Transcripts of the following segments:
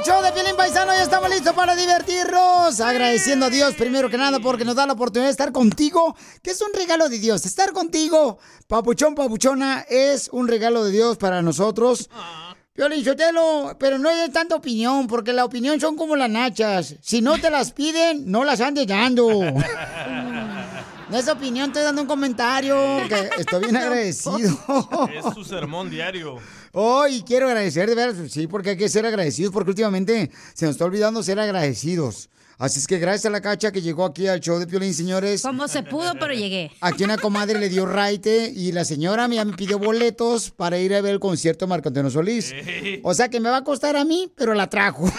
Al show de Pielín Paisano. Ya estamos listos para divertirnos. Agradeciendo a Dios primero que nada porque nos da la oportunidad de estar contigo, que es un regalo de Dios. Estar contigo, papuchón, papuchona, es un regalo de Dios para nosotros. Piolín Sotelo, pero no hay tanta opinión, porque la opinión son como las nachas. Si no te las piden, no las andes dando. No es opinión, estoy dando un comentario. Que estoy bien agradecido. Es su sermón diario. Hoy quiero agradecer, de veras, sí, porque hay que ser agradecidos, porque últimamente se nos está olvidando ser agradecidos. Así es que gracias a la cacha que llegó aquí al show de Piolín, señores. Como se pudo, pero llegué. Aquí una comadre le dio raite y la señora ya me pidió boletos para ir a ver el concierto de Marco Antonio Solís. O sea que me va a costar a mí, pero la trajo.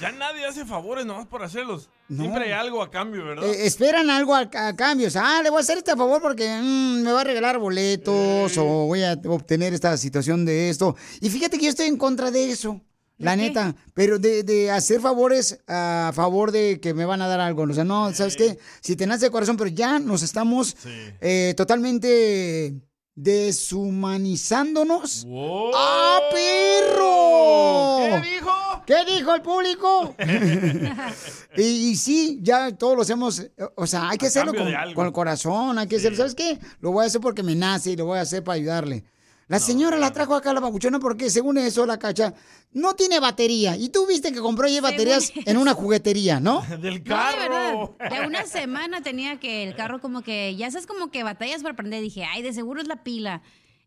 Ya nadie hace favores nomás por hacerlos. Siempre hay algo a cambio, ¿verdad? Eh, esperan algo a, a cambio. O sea, ah, le voy a hacer este favor porque mm, me va a regalar boletos o voy a obtener esta situación de esto. Y fíjate que yo estoy en contra de eso. La neta, pero de, de hacer favores a favor de que me van a dar algo. O sea, no, ¿sabes qué? Si te nace de corazón, pero ya nos estamos eh, totalmente deshumanizándonos. ¡Ah, perro! ¿Qué dijo? ¿Qué dijo el público? y, y sí, ya todos lo hacemos. O sea, hay que A hacerlo con, el corazón. Hay que hacerlo. ¿Sabes qué? Lo voy a hacer porque me nace y lo voy a hacer para ayudarle. La señora la trajo acá a la papuchona porque, según eso, la cacha no tiene batería. Y tú viste que compró ayer baterías en una juguetería, ¿no? Del No, de verdad. De una semana tenía que el carro como que, ya sabes, como que batallas para prender. Dije, ay, de seguro es la pila.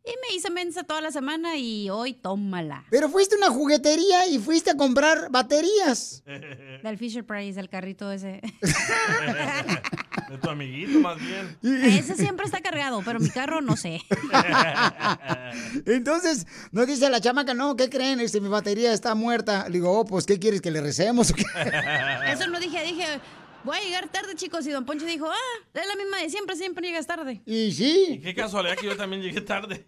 Y me hice mensa toda la semana y hoy tómala. Pero fuiste a una juguetería y fuiste a comprar baterías. Del Fisher Price, el carrito ese. De tu amiguito, más bien. Ese siempre está cargado, pero mi carro no sé. Entonces, nos dice la chamaca, no, ¿qué creen? Este, mi batería está muerta. Le digo, oh, pues, ¿qué quieres? ¿Que le recemos? Eso no dije, dije, voy a llegar tarde, chicos. Y don Poncho dijo, ah, es la misma de siempre, siempre llegas tarde. Y sí, Qué casualidad que yo también llegué tarde.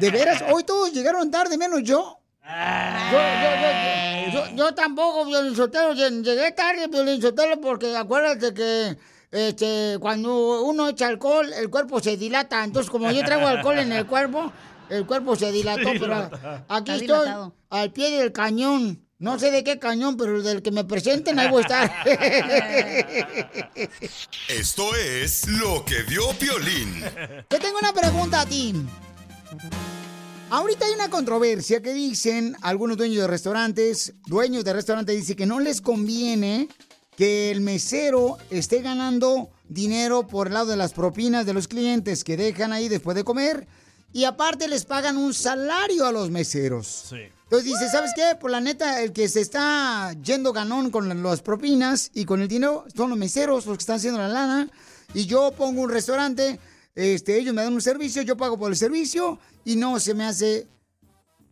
de veras, hoy todos llegaron tarde, menos yo. Yo, yo, yo, yo- yo tampoco, Violín Sotelo, lle- llegué tarde, Violín Sotelo, porque acuérdate que este, cuando uno echa alcohol, el cuerpo se dilata. Entonces, como yo traigo alcohol en el cuerpo, el cuerpo se dilató. Se Pero dilata. aquí Está estoy, dilatado. al pie del cañón. No sé de qué cañón, pero del que me presenten, ahí voy a estar. Esto es lo que vio Piolín. Te tengo una pregunta a ti. Ahorita hay una controversia que dicen algunos dueños de restaurantes, dueños de restaurantes dicen que no les conviene que el mesero esté ganando dinero por el lado de las propinas de los clientes que dejan ahí después de comer y aparte les pagan un salario a los meseros. Sí. Entonces dice, ¿sabes qué? Por la neta, el que se está yendo ganón con las propinas y con el dinero son los meseros, los que están haciendo la lana. Y yo pongo un restaurante, este, ellos me dan un servicio, yo pago por el servicio y no se me hace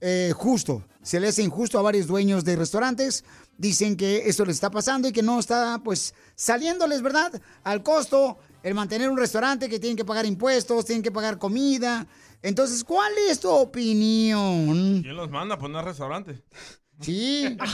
eh, justo. Se le hace injusto a varios dueños de restaurantes. Dicen que esto les está pasando y que no está, pues, saliéndoles, ¿verdad? Al costo el mantener un restaurante que tienen que pagar impuestos, tienen que pagar comida. Entonces, ¿cuál es tu opinión? ¿Quién los manda a poner restaurante? Sí.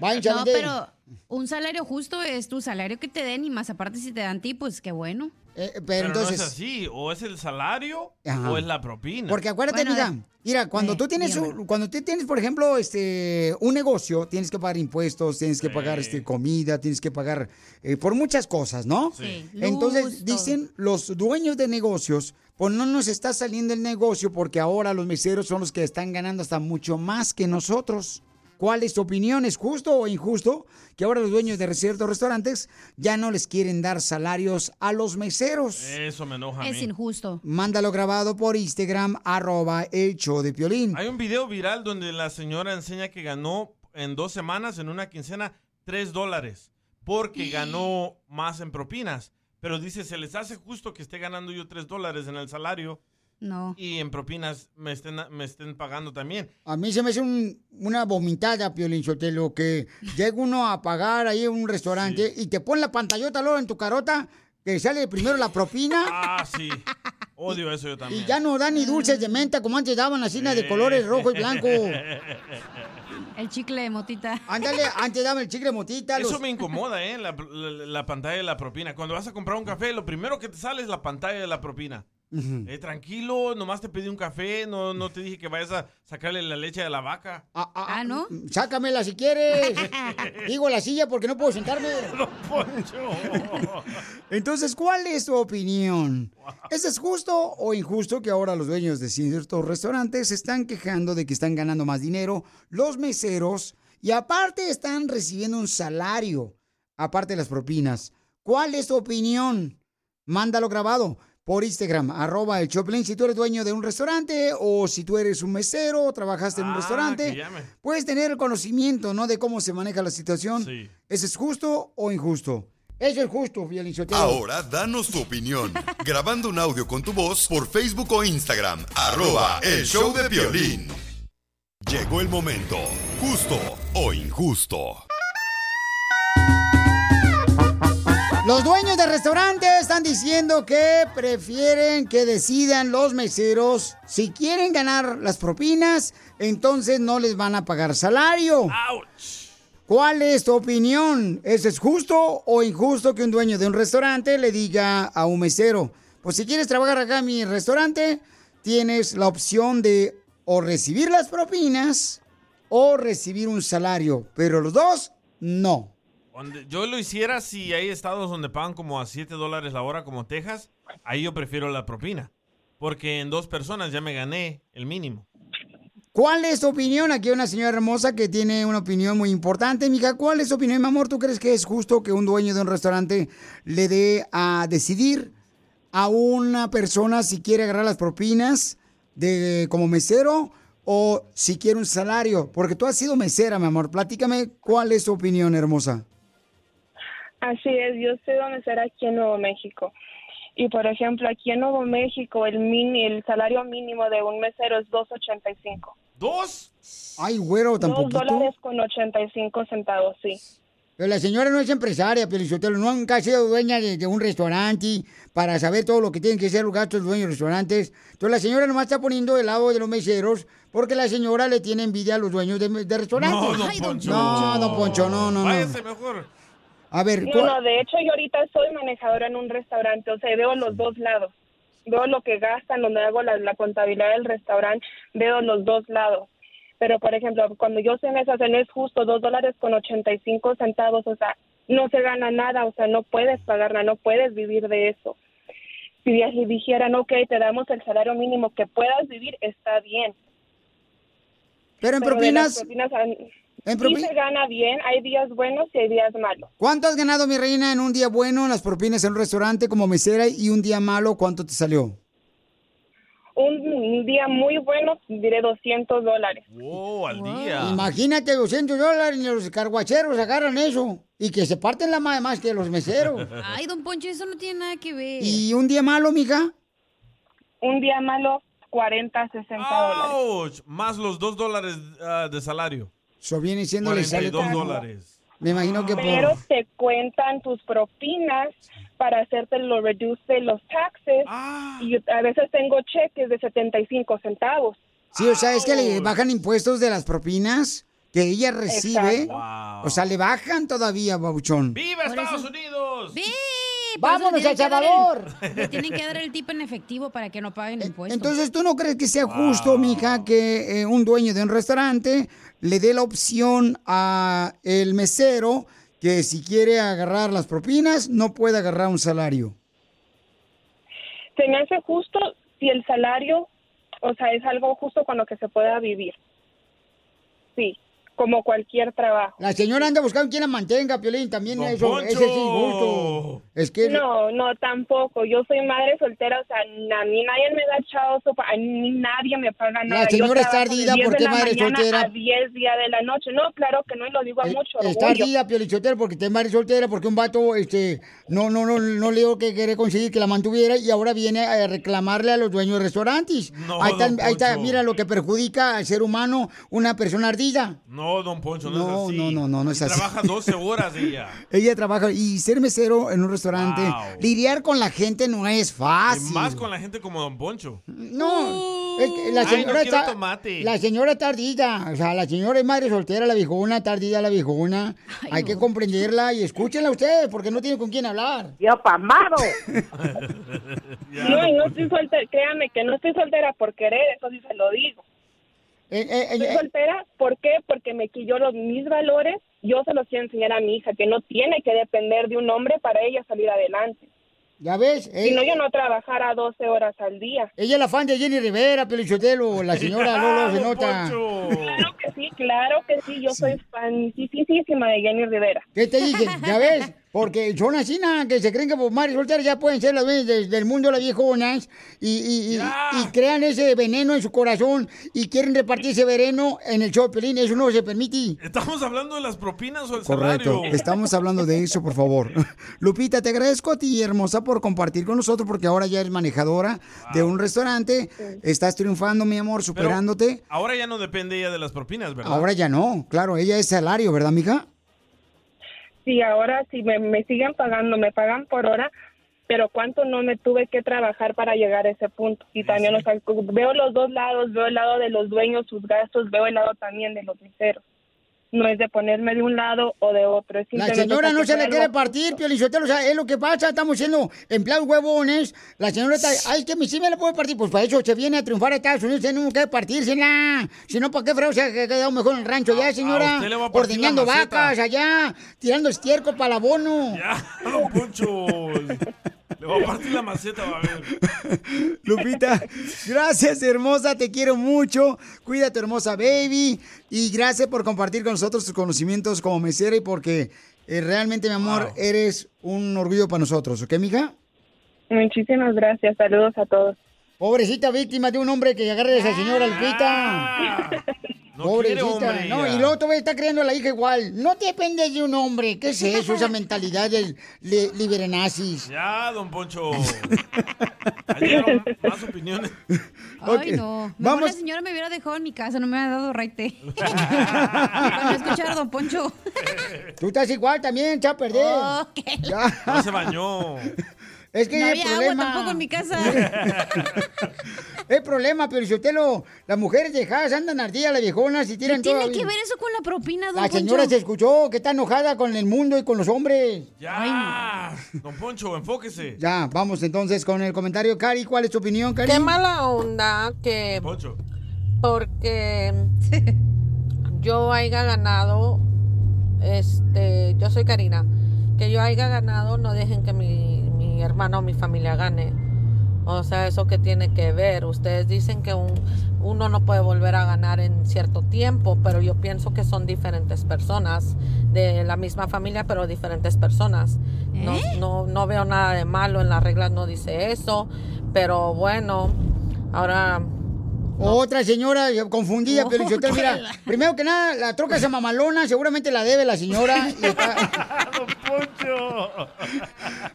No, pero un salario justo es tu salario que te den y más aparte si te dan ti, pues qué bueno. pero, Pero entonces- no es así. O es el salario Ajá. o es la propina. Porque acuérdate, Bueno, mira, de- mira, cuando eh, tú tienes, un- cuando tú tienes, por ejemplo, este, un negocio, tienes que pagar impuestos, tienes que pagar este, comida, tienes que pagar eh, por muchas cosas, ¿no? Sí. Entonces Luz, dicen los dueños de negocios, pues no nos está saliendo el negocio porque ahora los meseros son los que están ganando hasta mucho más que nosotros. ¿Cuál es tu opinión? ¿Es justo o injusto que ahora los dueños de ciertos restaurantes ya no les quieren dar salarios a los meseros? Eso me enoja. a Es mí. injusto. Mándalo grabado por Instagram, arroba el show de Piolín. Hay un video viral donde la señora enseña que ganó en dos semanas, en una quincena, tres dólares. Porque ganó más en propinas. Pero dice, ¿se les hace justo que esté ganando yo tres dólares en el salario? No. Y en propinas me estén, me estén pagando también. A mí se me hace un- una vomitada, Piolín Sotelo, que llega uno a pagar ahí en un restaurante y te pone la pantallota luego en tu carota, que sale primero la propina Ah, sí. Odio eso yo también. y ya no dan ni dulces de menta como antes daban las cenas de colores rojo y blanco. El chicle de motita. Ándale, antes daban el chicle motita. Eso los- me incomoda, ¿eh? La, la- la pantalla de la propina. Cuando vas a comprar un café, lo primero que te sale es la pantalla de la propina. Eh, tranquilo, nomás te pedí un café, no, no te dije que vayas a sacarle la leche de la vaca. Ah, ah, Ah, ¿no? Sácamela si quieres. Digo la silla porque no puedo sentarme. Entonces, ¿cuál es tu opinión? ¿Es es justo o injusto que ahora los dueños de ciertos restaurantes se están quejando de que están ganando más dinero, los meseros, y aparte están recibiendo un salario, aparte de las propinas? ¿Cuál es tu opinión? Mándalo grabado por Instagram, arroba el Choplin, si tú eres dueño de un restaurante o si tú eres un mesero o trabajaste en un Ah, restaurante, puedes tener el conocimiento, ¿no? De cómo se maneja la situación. Sí. ¿Eso es justo o injusto? Eso es justo, Violín Sotelo. Ahora danos tu opinión. Grabando un audio con tu voz por Facebook o Instagram. Arroba el show de violín. Llegó el momento. Justo o injusto. Los dueños de restaurantes están diciendo que prefieren que decidan los meseros si quieren ganar las propinas, entonces no les van a pagar salario. ¡Auch! ¿Cuál es tu opinión? ¿Es es justo o injusto que un dueño de un restaurante le diga a un mesero, pues si quieres trabajar acá en mi restaurante, tienes la opción de o recibir las propinas o recibir un salario, pero los dos no. Yo lo hiciera si hay estados donde pagan como a 7 dólares la hora, como Texas, ahí yo prefiero la propina. Porque en dos personas ya me gané el mínimo. ¿Cuál es tu opinión? Aquí hay una señora hermosa que tiene una opinión muy importante. Mija, ¿cuál es tu opinión, mi amor? ¿Tú crees que es justo que un dueño de un restaurante le dé a decidir a una persona si quiere agarrar las propinas de como mesero o si quiere un salario? Porque tú has sido mesera, mi amor. Platícame cuál es tu opinión, hermosa. Así es, yo soy mesera aquí en Nuevo México. Y por ejemplo, aquí en Nuevo México el mini, el salario mínimo de un mesero es 2.85. ¿Dos? Ay, güero, Dos tampoco. dólares con 85 centavos, sí. Pero la señora no es empresaria, Pelizotelo, nunca ha sido dueña de, de un restaurante para saber todo lo que tienen que ser los gastos de dueños de restaurantes. Entonces la señora nomás está poniendo el lado de los meseros porque la señora le tiene envidia a los dueños de, de restaurantes. No, don Ay, don Poncho. No, don Poncho, no, no, no. Váyase mejor. A ver, No, ¿cuál- no, de hecho yo ahorita soy manejadora en un restaurante, o sea, veo los dos lados. Veo lo que gastan, donde hago la, la contabilidad del restaurante, veo los dos lados. Pero, por ejemplo, cuando yo sé sea, no es justo, dos dólares con 85 centavos, o sea, no se gana nada, o sea, no puedes pagar nada, no puedes vivir de eso. Si di- si dijeran, ok, te damos el salario mínimo que puedas vivir, está bien. pero en Pero propinas, propinas, en sí se gana bien, hay días buenos y hay días malos. ¿cuánto has ganado, mi reina, en un día bueno en las propinas en un restaurante como mesera y un día malo, cuánto te salió? Un día muy bueno, diré 200 dólares. Wow, al día. Imagínate 200 dólares y los carguacheros agarran eso y que se parten la madre más que los meseros. Ay, don Poncho, eso no tiene nada que ver. ¿Y un día malo, mija? Un día malo, 40, 60 dólares. ¡Auch! Más los dos dólares ah, de salario. Eso viene siendo le sale 42 como- dólares. Me imagino que por... Pero te cuentan tus propinas para hacerte lo reduce de los taxes. Ah, Y yo a veces tengo cheques de 75 centavos. Sí, o sea, es que le bajan impuestos de las propinas que ella recibe. Wow. O sea, le bajan todavía, babuchón. ¡Viva Por Estados Unidos! ¡Sí! ¡Vámonos a le tienen que dar Salvador! Le tienen que dar el tipo en efectivo para que no paguen impuestos. Entonces, ¿tú no crees que sea justo, mija, que eh, un dueño de un restaurante le dé la opción a el mesero que si quiere agarrar las propinas, no puede agarrar un salario? Se me hace justo si el salario, o sea, es algo justo con lo que se pueda vivir. Sí, como cualquier trabajo. La señora anda buscando quien la mantenga, Piolín, también Don eso, Poncho. ese es injusto. Es que... No, no, tampoco. Yo soy madre soltera, o sea, a mí nadie me da chao, sopa, a mí nadie me paga nada. Yo señora está ardida 10 porque la madre soltera. A 10 días de la noche. No, claro que no, y lo digo a mucho Está ardida, Piolichotero, porque te madre soltera, porque un vato, este, no, no, no, no le digo que quiere conseguir que la mantuviera y ahora viene a reclamarle a los dueños de restaurantes. No, ahí, está, ahí está, mira lo que perjudica al ser humano una persona ardida. No, don Poncho, no, No, es así. no, no, no, no es Y así. Trabaja 12 horas ella. Ella trabaja y ser mesero en un restaurante, Wow. lidiar con la gente no es Y fácil. más con la gente como don Poncho. No, es que la Ay, no señora quiero está. tomate. La señora está ardida. O sea, la señora es madre soltera, la viejona, está ardida la viejona. Hay que comprenderla y escúchenla ustedes, porque no tiene con quién hablar. Yo pasmado. No, y no estoy soltera, créame que no estoy soltera por querer, eso sí se lo digo. Eh, Estoy soltera, ¿por qué? Porque me quilló los mis valores, yo se los quiero enseñar a mi hija, que no tiene que depender de un hombre para ella salir adelante. ¿Ya ves? Si no, yo no trabajara 12 horas al día. Ella es la fan de Jenny Rivera, Pelichotelo, la señora Lolo se nota. Claro que sí, claro que sí, yo soy fanísima de Jenny Rivera. ¿Qué te dije? ¿Ya ves? Porque son así, nada, que se creen que por solteras ya pueden ser las de- del mundo las viejonas y, y, y- y crean ese veneno en su corazón y quieren repartir ese veneno en el show de Pelín. Eso no se permite. ¿Estamos hablando de las propinas o el Correcto, salario? estamos hablando de eso, por favor. Lupita, te agradezco a ti, hermosa, por compartir con nosotros, porque ahora ya eres manejadora de un restaurante. Estás triunfando, mi amor, Pero superándote. Ahora ya no depende ella de las propinas, ¿verdad? Ahora ya no, claro, ella es salario, ¿verdad, mija? Sí, ahora si me, me siguen pagando, me pagan por hora, pero cuánto no me tuve que trabajar para llegar a ese punto. Y también, o sea, veo los dos lados, veo el lado de los dueños, sus gastos, veo el lado también de los miseros. No es de ponerme de un lado o de otro. Es La señora no se le quiere partir, Piolichotelo, o sea, es lo que pasa, estamos siendo empleados huevones. La señora está, ay, que mi sí me la puede partir, pues para eso se viene a triunfar a Estados Unidos, tenemos que partírsela. Si no, ¿para qué freo se ha quedado mejor en el rancho ya, señora? usted le va a vacas allá, tirando estiércol para el abono. Ya, don Poncho. Le voy a partir la maceta, va a ver. Lupita, gracias, hermosa, te quiero mucho. Cuídate, hermosa baby. Y gracias por compartir con nosotros tus conocimientos como mesera y porque eh, realmente, mi amor, eres un orgullo para nosotros, ¿ok, mija? Muchísimas gracias, saludos a todos. Pobrecita víctima de un hombre que agarre a esa señora Lupita. Pobrecita. hombre, no, y luego todavía está criando a la hija igual. No dependes de un hombre. ¿Qué es eso? Esa mentalidad del li- liberenazis. Ya, don Poncho. Más opiniones. Ay, no. Mejor la señora me hubiera dejado en mi casa, no me hubiera dado raite. Para no escuchar a Don Poncho. Tú estás igual también, echa a perder. Oh, Ya. No se bañó. Es que No había agua problema. tampoco en mi casa. El problema, pero si usted lo. Las mujeres dejadas andan ardidas, las viejonas y ¿Qué tiran todo. tiene que ver eso con la propina, Don La señora Poncho? se escuchó que está enojada con el mundo y con los hombres. Ya. Don Poncho, enfóquese. Ya, vamos entonces con el comentario. Cari, ¿cuál es tu opinión, Cari? Qué mala onda que Poncho. porque yo haya ganado, este, yo soy Karina, que yo haya ganado, no dejen que mi, mi hermano o mi familia gane. O sea, eso que tiene que ver. Ustedes dicen que un, uno no puede volver a ganar en cierto tiempo, pero yo pienso que son diferentes personas de la misma familia, pero diferentes personas. No, no, no veo nada de malo en las reglas, no dice eso, pero bueno, ahora Otra señora confundida, pero yo te- mira, primero que nada, la troca esa mamalona, seguramente la debe la señora. y está-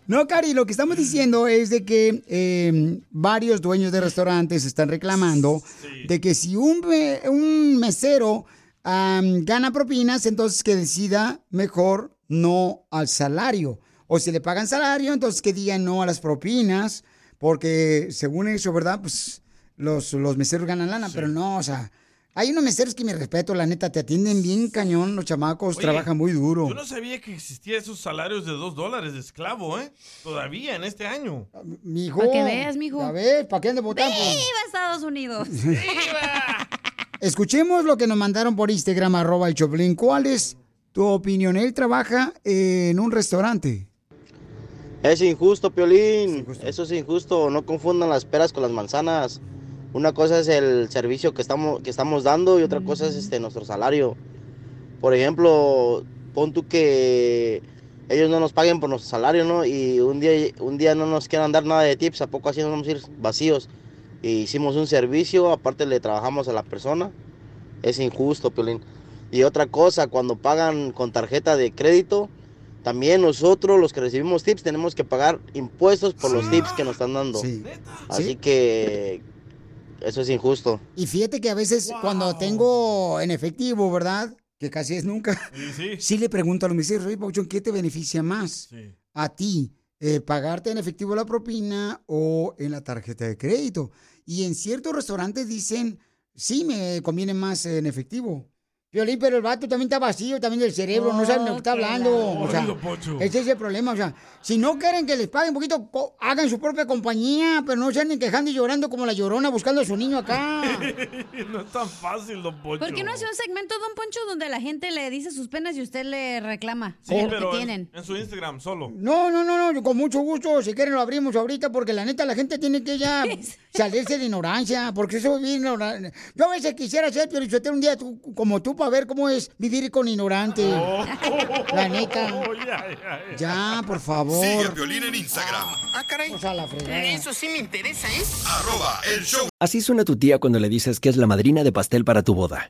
No, Cari, lo que estamos diciendo es de que eh, varios dueños de restaurantes están reclamando de que si un, me- un mesero gana propinas, entonces que decida mejor no al salario. O si le pagan salario, entonces que digan no a las propinas, porque según eso, ¿verdad? Pues los, los meseros ganan lana, pero no, o sea, hay unos meseros que me respeto, la neta, te atienden bien cañón, los chamacos Oye, trabajan muy duro. Yo no sabía que existía esos salarios de dos dólares de esclavo, ¿eh? Todavía en este año. Mijo. Pa' que veas, mijo. Ya ves, ¿para qué andas votando? ¡Viva Estados Unidos! Escuchemos lo que nos mandaron por Instagram, arroba el Choplin. ¿Cuál es tu opinión? Él trabaja en un restaurante. Es injusto, Piolín. Eso es injusto. No confundan las peras con las manzanas. Una cosa es el servicio que estamos, que estamos dando y otra cosa es este, nuestro salario. Por ejemplo, pon tú que ellos no nos paguen por nuestro salario, ¿no? Y un día, un día no nos quieran dar nada de tips, ¿a poco así nos vamos a ir vacíos? Y hicimos un servicio, aparte le trabajamos a la persona. Es injusto, Piolín. Y otra cosa, cuando pagan con tarjeta de crédito, también nosotros, los que recibimos tips, tenemos que pagar impuestos por los tips que nos están dando. Así Sí. que eso es injusto. Y fíjate que a veces cuando tengo en efectivo, ¿verdad? Que casi es nunca. Sí, le pregunto a los meseros, oye, Pauchón, ¿qué te beneficia más a ti? eh, ¿Pagarte en efectivo la propina o en la tarjeta de crédito? Y en ciertos restaurantes dicen, sí, me conviene más en efectivo. Violín, pero el vato también está vacío, también del cerebro, no sabe de lo que está hablando. O sea, Oído, ese es el problema. O sea, si no quieren que les paguen un poquito, hagan su propia compañía, pero no se anden quejando y llorando como la llorona buscando a su niño acá. no es tan fácil, don Poncho. ¿Por qué no hace un segmento, don Poncho, donde la gente le dice sus penas y usted le reclama Sí, lo pero que en, tienen? en su Instagram solo. No, no, no, no, con mucho gusto. Si quieren lo abrimos ahorita porque la neta la gente tiene que ya salirse de ignorancia, porque eso es bien ignorante. Yo a veces quisiera ser pero un día tú- como tú para ver cómo es vivir con ignorante. La neta. Ya, por favor. Sigue a Piolín en Instagram. Ah, caray. O sea, la. Eso sí me interesa, ¿eh? Arroba el show. Así suena tu tía cuando le dices que es la madrina de pastel para tu boda.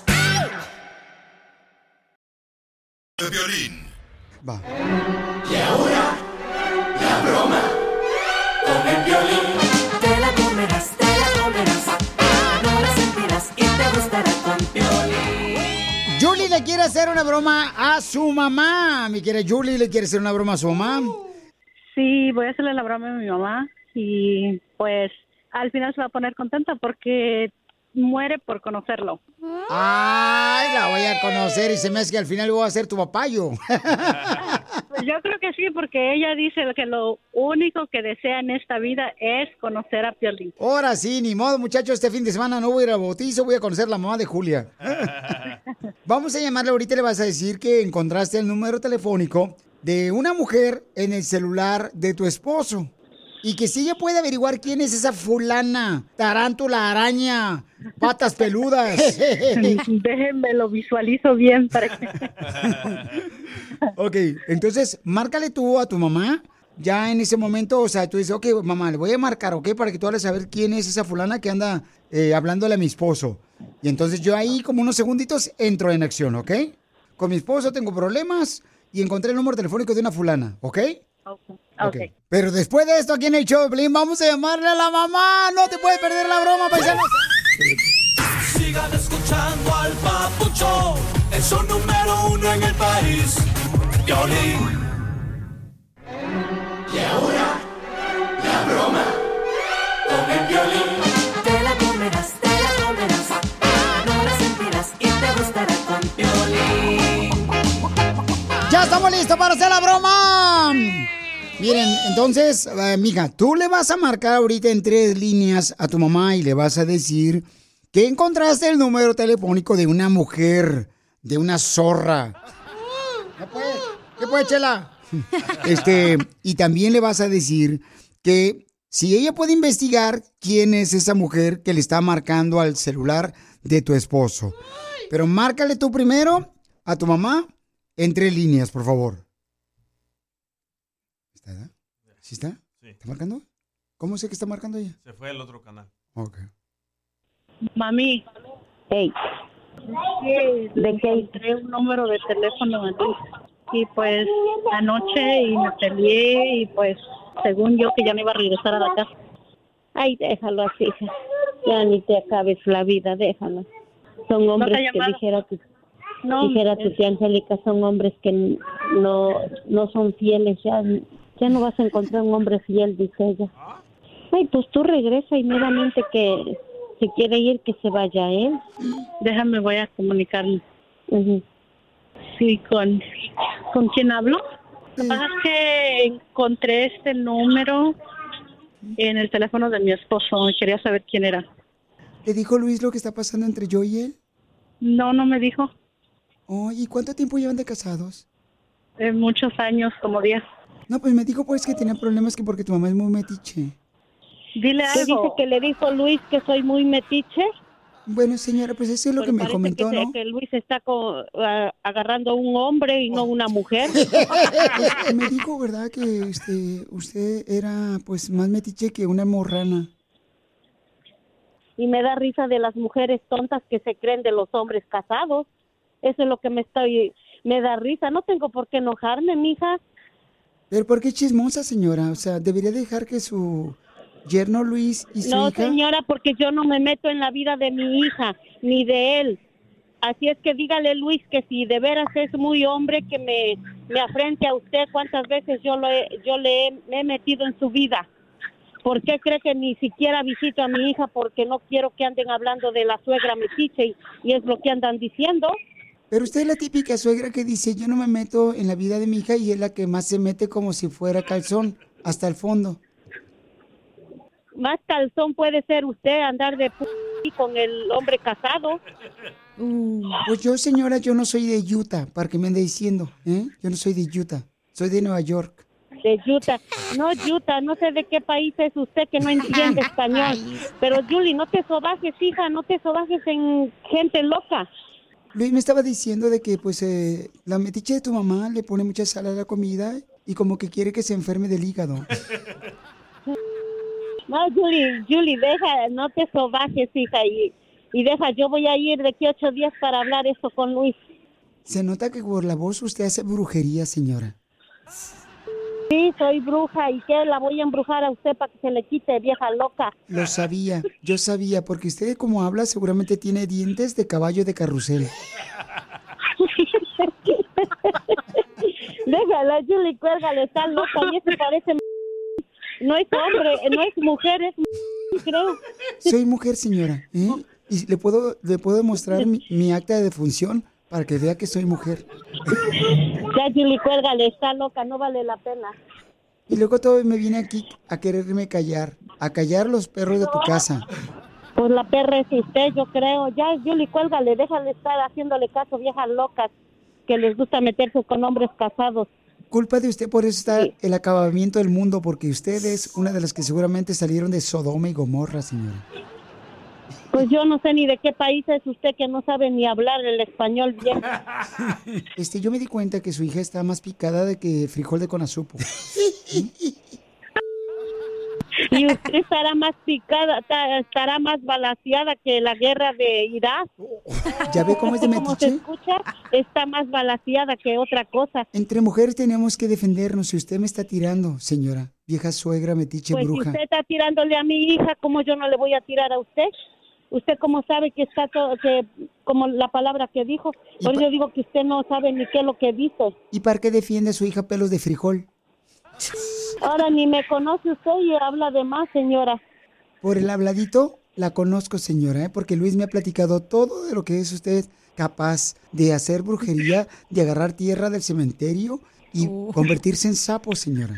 De Piolín. Va. Y ahora, la broma con el violín. Te la comerás, te la comerás. No la sentirás y te gustará con violín. Julie le quiere hacer una broma a su mamá. Mi querida Julie le quiere hacer una broma a su mamá. Sí, voy a hacerle la broma a mi mamá y pues al final se va a poner contenta porque muere por conocerlo. Ay, la voy a conocer y se me hace que al final voy a ser tu papayo. Pues yo creo que sí, porque ella dice que lo único que desea en esta vida es conocer a Piolín. Ahora sí, ni modo, muchachos, este fin de semana no voy a ir al bautizo, voy a conocer la mamá de Julia. Vamos a llamarle ahorita y le vas a decir que encontraste el número telefónico de una mujer en el celular de tu esposo. Y que si ella puede averiguar quién es esa fulana, tarántula, araña, patas peludas. Déjenme lo visualizo bien para que... Ok, entonces, márcale tú a tu mamá. Ya en ese momento, o sea, tú dices, ok, mamá, le voy a marcar, ok, para que tú hagas saber quién es esa fulana que anda eh, hablándole a mi esposo. Y entonces yo ahí, como unos segunditos, entro en acción, ¿ok? Con mi esposo tengo problemas y encontré el número telefónico de una fulana, ¿ok? Ok. Pero después de esto, aquí en el show vamos a llamarle a la mamá. No te puedes perder la broma, paisanos. Sigan escuchando al papucho. Es un número uno en el país. Violín. Y ahora, la broma con el violín. Estamos listos para hacer la broma! Miren, entonces, eh, mija, tú le vas a marcar ahorita en tres líneas a tu mamá y le vas a decir que encontraste el número telefónico de una mujer, de una zorra. ¿Qué puede? ¿Qué puede, Chela? Este, y también le vas a decir que si ella puede investigar quién es esa mujer que le está marcando al celular de tu esposo. Pero márcale tú primero a tu mamá en tres líneas, por favor. ¿Está? ¿Sí está? ¿Está marcando? ¿Cómo sé que está marcando ella? Se fue al otro canal. Ok. Mami. Hey. ¿De qué? Encontré un número de teléfono en Luis. Y pues anoche y me peleé y pues según yo que ya me iba a regresar a la casa. Ay, déjalo así, hija. Ya ni te acabes la vida, déjalo. Son hombres que llamado? dijera tu, No, dijera tu tía Angélica, son hombres que no, no son fieles. Ya, ya no vas a encontrar un hombre fiel, dice ella. Ay, pues tú regresa inmediatamente que si quiere ir, que se vaya él. Déjame, voy a comunicarme. Ujú. Sí, con, ¿con quién hablo? Lo que pasa es que encontré este número en el teléfono de mi esposo y quería saber quién era. ¿Le dijo Luis lo que está pasando entre yo y él? No, no me dijo. Oh, ¿y cuánto tiempo llevan de casados? En muchos años, como 10. No, pues me dijo pues que tenía problemas que porque tu mamá es muy metiche. Dile ¿Qué dice que le dijo Luis que soy muy metiche? Bueno, señora, pues eso es lo que me parece comentó, que, ¿no? que Luis está co- a- agarrando a un hombre y no una mujer. Pues, me dijo, ¿verdad? Que este, usted era pues más metiche que una morrana. y me da risa de las mujeres tontas que se creen de los hombres casados. Eso es lo que me estoy, me da risa. No tengo por qué enojarme, mija. Pero ¿por qué chismosa, señora? O sea, debería dejar que su yerno Luis y su No, hija... señora, porque yo no me meto en la vida de mi hija ni de él. Así es que dígale, Luis, que si de veras es muy hombre, que me, me afrente a usted cuántas veces yo, lo he- yo le he, me he metido en su vida. ¿Por qué cree que ni siquiera visito a mi hija? Porque no quiero que anden hablando de la suegra metiche y, y es lo que andan diciendo. Pero usted es la típica suegra que dice, yo no me meto en la vida de mi hija y es la que más se mete como si fuera calzón, hasta el fondo. Más calzón puede ser usted andar de p con el hombre casado. Pues yo, señora, yo no soy de Utah, para que me ande diciendo, ¿eh? Yo no soy de Utah, soy de Nueva York. de Utah. No, Utah, no sé de qué país es usted que no entiende español. Pero, Julie, no te sobajes, hija, no te sobajes en gente loca. Luis me estaba diciendo de que, pues, eh, la metiche de tu mamá le pone mucha sal a la comida y como que quiere que se enferme del hígado. No, Julie, Julie, deja, no te sobajes, hija, y, y deja, yo voy a ir de aquí ocho días para hablar esto con Luis. Se nota que por la voz usted hace brujería, señora. Sí, soy bruja, ¿y qué? La voy a embrujar a usted para que se le quite, vieja loca. Lo sabía, yo sabía, porque usted como habla seguramente tiene dientes de caballo de carrusel. Déjala, Julie, cuélgale, está loca y eso parece... No es hombre, no es mujer, es... creo. Soy mujer, señora, ¿eh? Y le puedo, le puedo mostrar mi, mi acta de defunción para que vea que soy mujer. Ya, Julie, cuélgale, está loca, no vale la pena. Y luego todo me viene aquí a quererme callar, a callar los perros de tu casa. Pues la perra es usted, yo creo. Ya, Julie, cuélgale, déjale estar haciéndole caso, viejas locas, que les gusta meterse con hombres casados. Culpa de usted, por eso está el acabamiento del mundo, porque usted es una de las que seguramente salieron de Sodoma y Gomorra, señora. Pues yo no sé ni de qué país es usted que no sabe ni hablar el español bien. Este, yo me di cuenta que su hija está más picada de que frijol de conazupo. Y usted estará más picada, ta- estará más balaseada que la guerra de Irak. ¿Ya ve cómo es de Como se escucha, está más balaseada que otra cosa. Entre mujeres tenemos que defendernos. Si usted me está tirando, señora, vieja suegra, metiche, Pues si bruja. usted está tirándole a mi hija, ¿cómo yo no le voy a tirar a usted? Usted cómo sabe que está todo, que como la palabra que dijo, por eso yo digo que usted no sabe ni qué es lo que dice. ¿Y para qué defiende a su hija pelos de frijol? Ahora ni me conoce usted y habla de más, señora. Por el habladito, la conozco, señora, ¿eh? porque Luis me ha platicado todo de lo que es usted capaz de hacer brujería, de agarrar tierra del cementerio y convertirse en sapo, señora.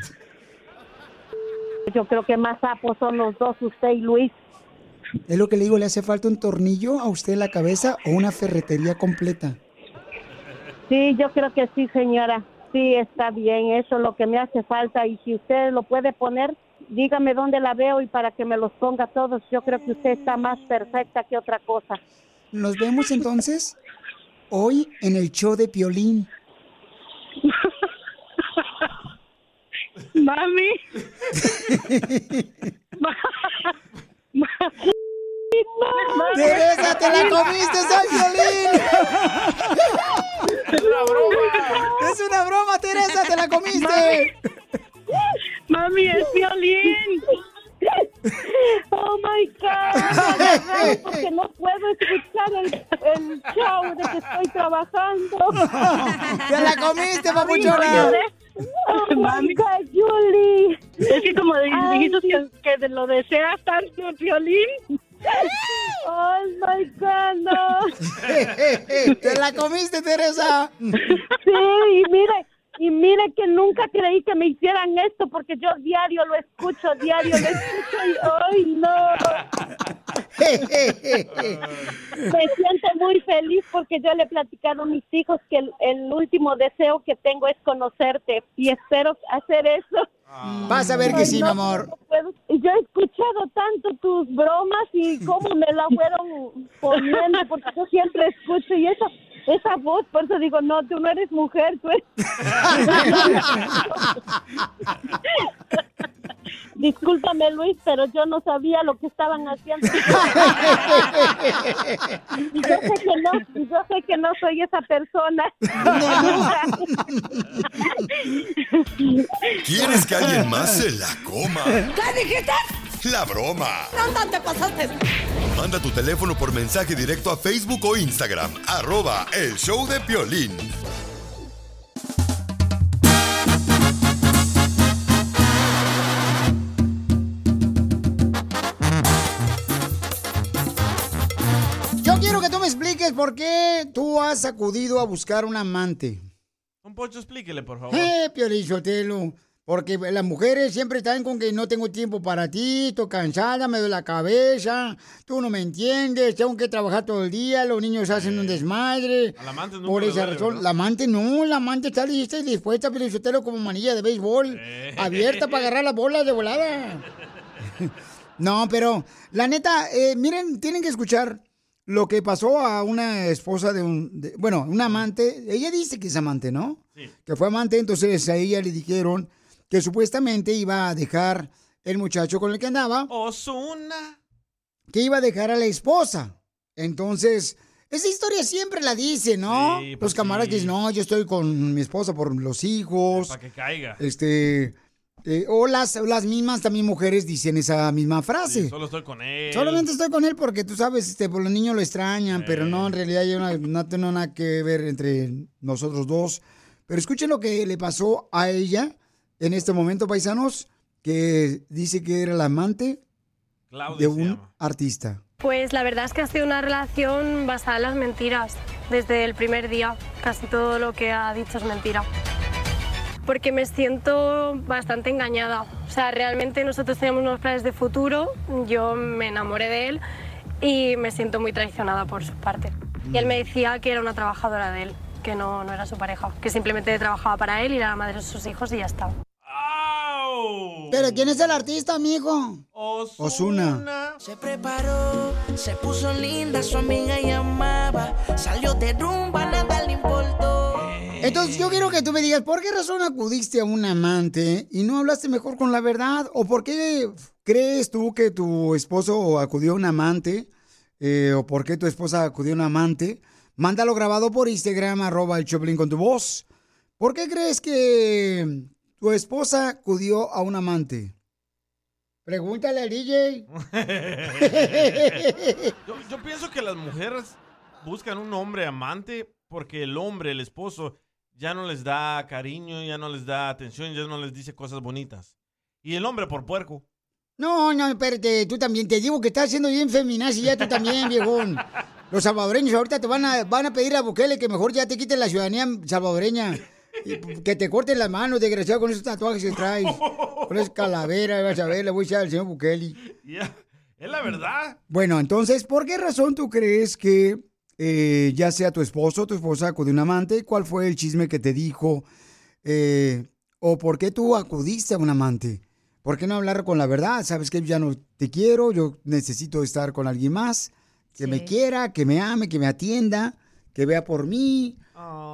Yo creo que más sapos son los dos, usted y Luis. Es lo que le digo, le hace falta un tornillo a usted en la cabeza o una ferretería completa. Sí, yo creo que sí, señora. Sí, está bien, eso es lo que me hace falta. Y si usted lo puede poner, dígame dónde la veo y para que me los ponga todos. Yo creo que usted está más perfecta que otra cosa. Nos vemos entonces hoy en el show de Piolín. Mami. Teresa, te la comiste, soy violín. Es una broma. Es una broma, Teresa, te la comiste. Mami, es violín. Oh my God, porque no puedo escuchar el, el show de que estoy trabajando. ¡Te la comiste, papuchona! Oh my Mami. God, Julie. Es que como dijiste que, que lo deseas tanto el violín. Oh my God, no. ¡Te la comiste, Teresa! Sí, y mire, y mire que nunca creí que me hicieran esto porque yo diario lo escucho, diario lo escucho y ¡ay, no! Me siento muy feliz porque yo le he platicado a mis hijos que el, el último deseo que tengo es conocerte y espero hacer eso. Vas a ver que Ay, sí, mi amor. no Yo he escuchado tanto tus bromas y cómo me la fueron poniendo porque yo siempre escucho y esa esa voz, por eso digo, no, tú no eres mujer, tú eres... Discúlpame, Luis, pero yo no sabía lo que estaban haciendo. y yo sé que no, y yo sé que no soy esa persona. ¿Quieres que alguien más se la coma? ¿Qué dijiste? La broma. No, no te pasaste. Manda tu teléfono por mensaje directo a Facebook o Instagram. Arroba el show de Piolín. Me expliques por qué tú has acudido a buscar un amante. Un pocho, explíquele, por favor. Eh, Piolín Sotelo. Porque las mujeres siempre están con que no tengo tiempo para ti, estoy cansada, me duele la cabeza, tú no me entiendes, tengo que trabajar todo el día, los niños hacen un desmadre. Al amante nunca Por esa razón, la amante no, la amante está lista y dispuesta, Piolín Sotelo, como manilla de béisbol, Eh. abierta para agarrar las bolas de volada. No, pero la neta, eh, miren, tienen que escuchar lo que pasó a una esposa de un, de- bueno, una amante. Ella dice que es amante, ¿no? Que fue amante, entonces a ella le dijeron que supuestamente iba a dejar el muchacho con el que andaba. Osuna. Que iba a dejar a la esposa. Entonces, esa historia siempre la dice, ¿no? Sí, pues Los camaradas dicen, no, yo estoy con mi esposa por los hijos. Para que caiga. Este. Eh, o las, las mismas también mujeres dicen esa misma frase. Sí, solo estoy con él. Solamente estoy con él porque tú sabes, este, pues, los niños lo extrañan, pero no, en realidad hay una- no tiene nada que ver entre nosotros dos. Pero escuchen lo que le pasó a ella en este momento, paisanos, que dice que era la amante Claudia de un artista. Pues la verdad es que ha sido una relación basada en las mentiras. Desde el primer día, casi todo lo que ha dicho es mentira. Porque me siento bastante engañada. O sea, realmente nosotros teníamos unos planes de futuro, yo me enamoré de él y me siento muy traicionada por su parte. Y él me decía que era una trabajadora de él, que no, no era su pareja, que simplemente trabajaba para él y era la madre de sus hijos y ya está. ¿Pero quién es el artista, amigo? Osuna. Se preparó, se puso linda, su amiga llamaba. Salió de rumba, nada. Entonces yo quiero que tú me digas, ¿por qué razón acudiste a un amante y no hablaste mejor con la verdad? ¿O por qué crees tú que tu esposo acudió a un amante? Eh, ¿O por qué tu esposa acudió a un amante? Mándalo grabado por Instagram, arroba el Choplin con tu voz. ¿Por qué crees que tu esposa acudió a un amante? Pregúntale al DJ. yo, yo pienso que las mujeres buscan un hombre amante porque el hombre, el esposo, ya no les da cariño, ya no les da atención, ya no les dice cosas bonitas. Y el hombre por puerco. No, no, espérate, tú también. Te digo que estás siendo bien feminazi ya tú también, viejón. Los salvadoreños ahorita te van a, van a pedir a Bukele que mejor ya te quiten la ciudadanía salvadoreña. Y que te corten las manos, desgraciado, con esos tatuajes que traes. Con esa calavera, vas a ver, le voy a echar al señor Bukele. Es la verdad. Bueno, entonces, ¿por qué razón tú crees que eh, ya sea tu esposo o tu esposa acudió a un amante? ¿Cuál fue el chisme que te dijo? Eh, ¿O por qué tú acudiste a un amante? ¿Por qué no hablar con la verdad? Sabes que ya no te quiero, yo necesito estar con alguien más que me quiera, que me ame, que me atienda, que vea por mí.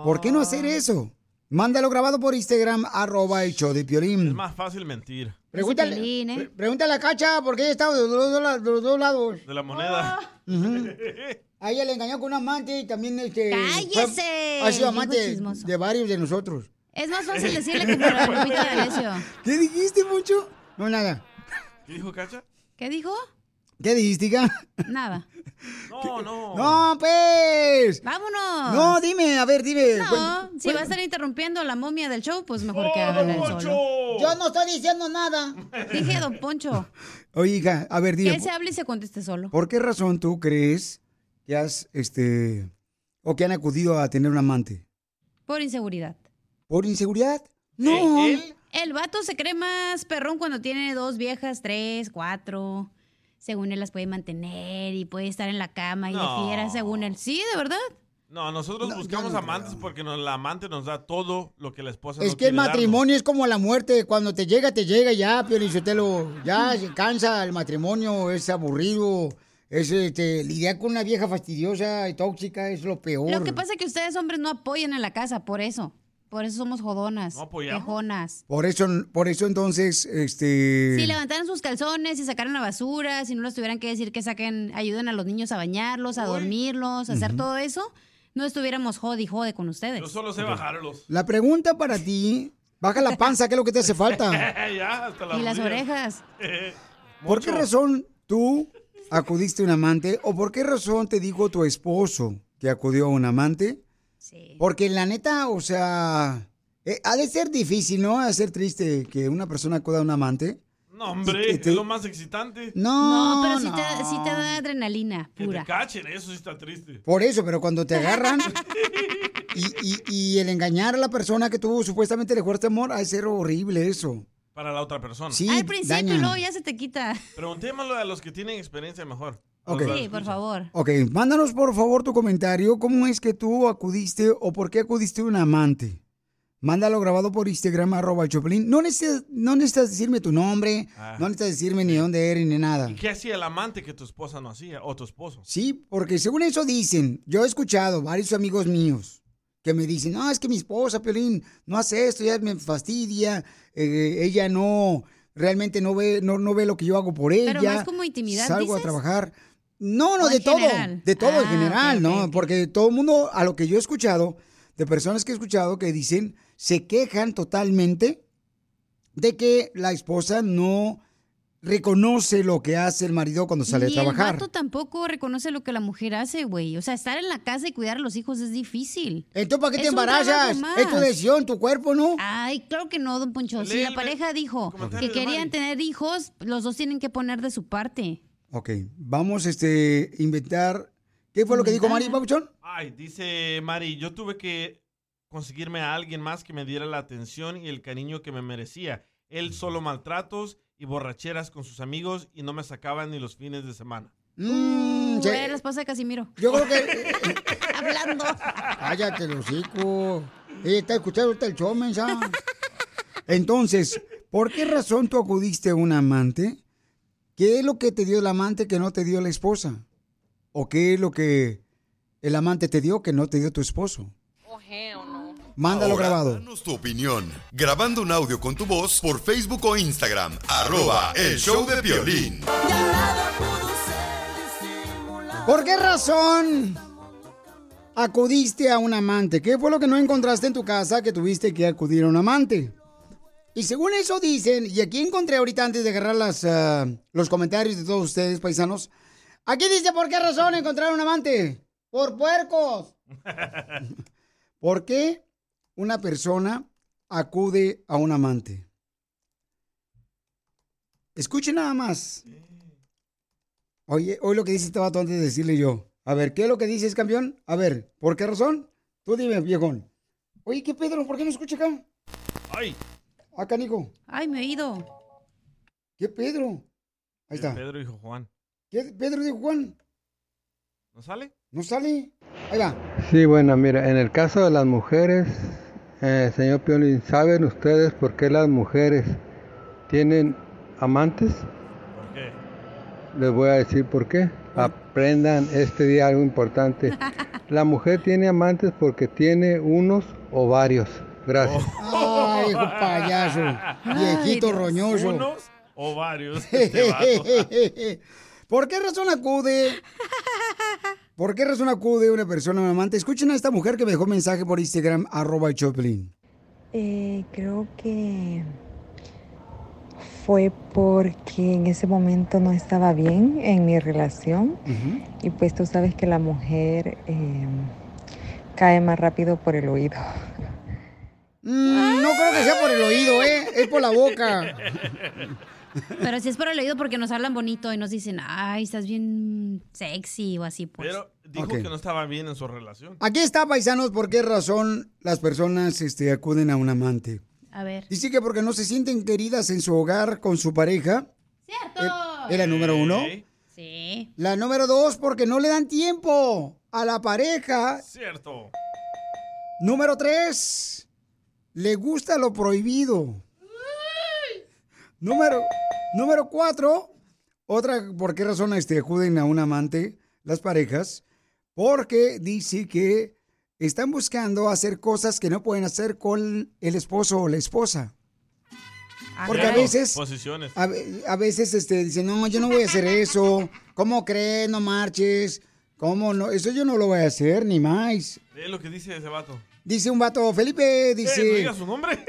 ¿Por qué no hacer eso? Mándalo grabado por Instagram, arroba el show de Es Piolín. más fácil mentir. Pregúntale, Piolín, ¿eh? pre- pregúntale a Cacha porque ella estaba de los, dos la- de los dos lados. De la moneda. Ujú. A ella le engañó con un amante y también este. ¡Cállese, ha sido amante de varios de nosotros. Es más fácil decirle que para Lupita D'Alessio. ¿Qué dijiste, Mucho? No, nada. ¿Qué dijo Cacha? ¿Qué dijo? ¿Qué dijiste, hija? Nada. No, no. No, pues. ¡Vámonos! No, dime, a ver, dime. No, si va a estar interrumpiendo la momia del show, pues mejor que hagan el solo. Yo no estoy diciendo nada. Dije, don Poncho, Oye, hija, a ver, que dime. él se hable y se conteste solo. ¿Por qué razón tú crees que has, este, o que han acudido a tener un amante? Por inseguridad. ¿Por inseguridad? No. El vato se cree más perrón cuando tiene dos viejas, tres, cuatro. Según él las puede mantener y puede estar en la cama y No. de fiera, según él. Sí, de verdad. No, nosotros buscamos amantes porque nos- la amante nos da todo lo que la esposa Es no que el darnos. matrimonio es como la muerte. Cuando te llega, te llega ya, Piolichotelo. Ya se cansa el matrimonio, es aburrido. Es este, lidiar con una vieja fastidiosa y tóxica es lo peor. Lo que pasa es que ustedes hombres no apoyan en la casa, por eso. Por eso somos jodonas, apoyamos? quejonas. Por eso, por eso entonces, este. Si levantaran sus calzones y sacaran la basura, si no les tuvieran que decir que saquen, ayuden a los niños a bañarlos, a dormirlos, a hacer todo eso, no estuviéramos jode y jode con ustedes. Yo solo sé bajarlos. La pregunta para ti, baja la panza, ¿qué es lo que te hace falta? ya, hasta las Y las orejas. ¿Por qué razón tú acudiste a un amante o por qué razón te dijo tu esposo que acudió a un amante? Porque la neta, o sea, eh, ha de ser difícil, ¿no? Ha de ser triste que una persona acuda a un amante. No, hombre, te- es lo más excitante. No, No, pero sí no. te, sí te da adrenalina Que te pura. cachen, eso sí está triste. Por eso, pero cuando te agarran y, y- y el engañar a la persona que tú supuestamente le juraste amor, ha de ser horrible eso. Para la otra persona. Sí, Al principio daña. y luego ya se te quita. Preguntémoslo a los que tienen experiencia mejor. Ok. Sí, por favor. Ok, mándanos por favor tu comentario. ¿Cómo es que tú acudiste o por qué acudiste a un amante? Mándalo grabado por Instagram, arroba el Choplin. No necesitas, no necesitas decirme tu nombre, Ah. no necesitas decirme ni dónde eres ni nada. ¿Y qué hacía el amante que tu esposa no hacía? O tu esposo. Sí, porque según eso dicen, yo he escuchado varios amigos míos que me dicen, no, es que mi esposa, Piolín, no hace esto, ya me fastidia, eh, ella no, realmente no ve, no, no ve lo que yo hago por ella. Pero más como intimidad, Salgo a trabajar. No, no, ¿O de todo, general? de todo en Ah, general, ¿no? Porque todo el mundo, a lo que yo he escuchado, de personas que he escuchado que dicen, se quejan totalmente de que la esposa no reconoce lo que hace el marido cuando sale a trabajar. el vato tampoco reconoce lo que la mujer hace, güey. O sea, estar en la casa y cuidar a los hijos es difícil. Entonces, ¿para qué te Es embarazas? Es tu decisión, tu cuerpo, ¿no? Ay, claro que no, don Poncho. Si la pareja dijo que querían tener hijos, los dos tienen que poner de su parte. Ok, vamos este inventar. ¿Qué fue lo que dijo Mari Pabuchón? Ay, dice Mari, yo tuve que conseguirme a alguien más que me diera la atención y el cariño que me merecía. Él solo maltratos y borracheras con sus amigos y no me sacaban ni los fines de semana. Mm, Uh, sí. la esposa de Casimiro. Yo creo que. Hablando. Cállate, los hocico. Ella está escuchando ahorita el show, mensa. Entonces, ¿por qué razón tú acudiste a un amante? ¿Qué es lo que te dio el amante que no te dio la esposa? ¿O qué es lo que el amante te dio que no te dio tu esposo? Mándalo Ahora, grabado. Danos tu opinión. Grabando un audio con tu voz por Facebook o Instagram. Arroba el show de violín. ¿Por qué razón acudiste a un amante? ¿Qué fue lo que no encontraste en tu casa que tuviste que acudir a un amante? Y según eso dicen, y aquí encontré ahorita antes de agarrar las, ah, los comentarios de todos ustedes, paisanos, aquí dice por qué razón encontrar un amante. Por puercos. ¿Por qué una persona acude a un amante? Escuche nada más. Oye, hoy lo que dice este vato antes de decirle yo. A ver, ¿qué es lo que dices, campeón? A ver, ¿por qué razón? Tú dime, viejón. Oye, ¿qué Pedro? ¿Por qué no escucha acá? Ay. Acá, Nico. Ay, me he ido. ¿Qué Pedro? Ahí está. Pedro dijo Juan. ¿Qué Pedro dijo Juan? ¿No sale? ¿No sale? Ahí va. Sí, bueno, mira, en el caso de las mujeres, eh, señor Piolín, ¿saben ustedes por qué las mujeres tienen amantes? ¿Por qué? Les voy a decir por qué. Aprendan este día algo importante. La mujer tiene amantes porque tiene unos o varios. Gracias. Ay, viejo payaso, viejito Ay, roñoso. ¿Unos o varios? Este. ¿Por qué razón acude? ¿Por qué razón acude una persona a un amante? Escuchen a esta mujer que me dejó mensaje por Instagram, arroba Choplin. Eh, creo que fue porque en ese momento no estaba bien en mi relación y pues tú sabes que la mujer eh, cae más rápido por el oído. Mm, no creo que sea por el oído, ¿eh? Es por la boca. Pero si es por el oído porque nos hablan bonito y nos dicen, ay, estás bien sexy o así, pues. Pero dijo que no estaba bien en su relación. Aquí está, paisanos, por qué razón las personas este, acuden a un amante. A ver. Dice que porque no se sienten queridas en su hogar con su pareja. ¡Cierto! Es la número uno. Sí. La número dos, porque no le dan tiempo a la pareja. Cierto. Número tres, le gusta lo prohibido. Número, número cuatro, otra, ¿por qué razón este, acuden a un amante las parejas? Porque dice que están buscando hacer cosas que no pueden hacer con el esposo o la esposa. Porque a veces, Posiciones. a, a veces este, dicen, no, yo no voy a hacer eso. ¿Cómo crees? No marches. ¿Cómo no? Eso yo no lo voy a hacer, ni más. Es lo que dice ese vato. Dice un vato, Felipe, dice... Eh, no diga su nombre.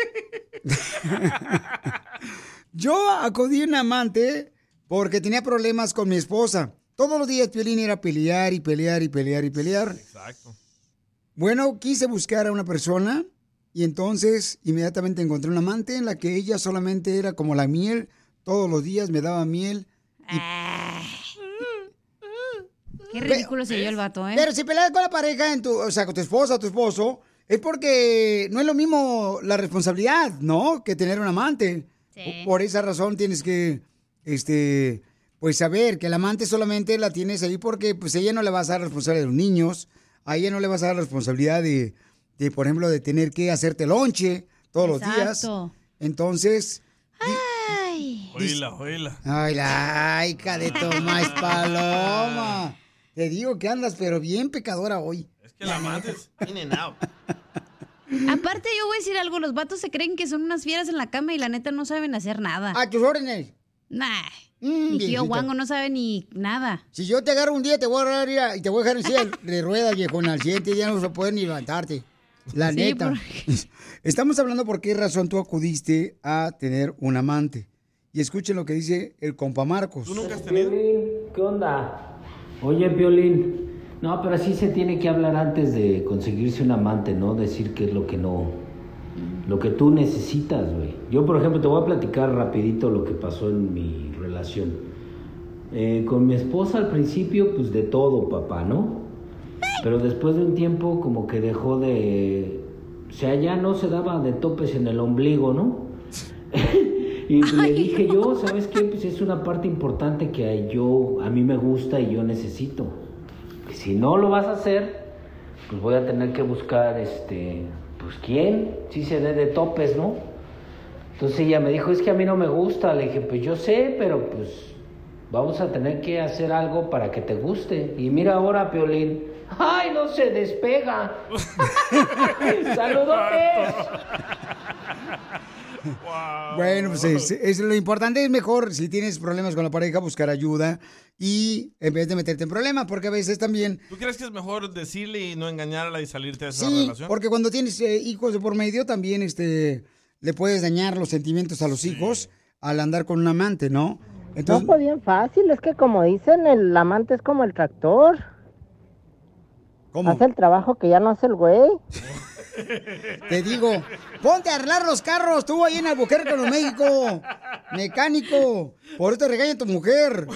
Yo acudí a un amante porque tenía problemas con mi esposa. Todos los días Piolín era pelear y pelear y pelear y pelear. Exacto. Bueno, quise buscar a una persona y entonces inmediatamente encontré un amante en la que ella solamente era como la miel. Todos los días me daba miel. Qué ridículo se oyó el vato, ¿eh? Pero si peleas con la pareja, en tu, o sea, con tu esposa o tu esposo, es porque no es lo mismo la responsabilidad, ¿no? Que tener un amante. Sí. Por esa razón tienes que, este, pues saber que el amante solamente la tienes ahí porque, pues, ella no le vas a dar la responsabilidad de los niños, a ella no le vas a dar la responsabilidad de, de, por ejemplo, de tener que hacerte lonche todos los días. Exacto. Entonces, Ay. Oíla, oíla. ay, la hija de Tomás Paloma. Te digo que andas, pero bien pecadora hoy. Es que el amante es in and out. Aparte, yo voy a decir algo, los vatos se creen que son unas fieras en la cama y la neta no saben hacer nada. A tus órdenes. Nah. Mm, viejita. Wango no sabe ni nada. Si yo te agarro un día, te voy a agarrar mira, y te voy a dejar en silla de ruedas, viejo. Al siguiente día no se puede ni levantarte. La Sí, neta. Estamos hablando por qué razón tú acudiste a tener un amante. Y escuchen lo que dice el compa Marcos. ¿Tú nunca has ¿Qué onda? Oye, Piolín. No, pero así se tiene que hablar antes de conseguirse un amante, ¿no? Decir qué es lo que no... Lo que tú necesitas, güey. Yo, por ejemplo, te voy a platicar rapidito lo que pasó en mi relación. Eh, con mi esposa al principio, pues de todo, papá, ¿no? Pero después de un tiempo como que dejó de... O sea, ya no se daba de topes en el ombligo, ¿no? y le dije yo, ¿sabes qué? Pues es una parte importante que yo, a mí me gusta y yo necesito. Si no lo vas a hacer, pues voy a tener que buscar, este, pues quién, si se dé de topes, ¿no? Entonces ella me dijo, es que a mí no me gusta. Le dije, pues yo sé, pero pues vamos a tener que hacer algo para que te guste. Y mira ahora, Piolín. ¡Ay, no se despega! ¡Saludotes! Bueno, pues es, es- lo importante es mejor, si tienes problemas con la pareja, buscar ayuda y en vez de meterte en problemas, porque a veces también... ¿Tú crees que es mejor decirle y no engañarla y salirte de esa Sí, relación? porque cuando tienes eh, hijos de por medio también este, le puedes dañar los sentimientos a los hijos al andar con un amante, ¿no? Entonces, no, pues bien fácil, es que como dicen, el amante es como el tractor. ¿Cómo? Hace el trabajo que ya no hace el güey. Te digo, ponte a arreglar los carros, tú ahí en Albuquerque, Nuevo México, mecánico, por eso te regaña tu mujer.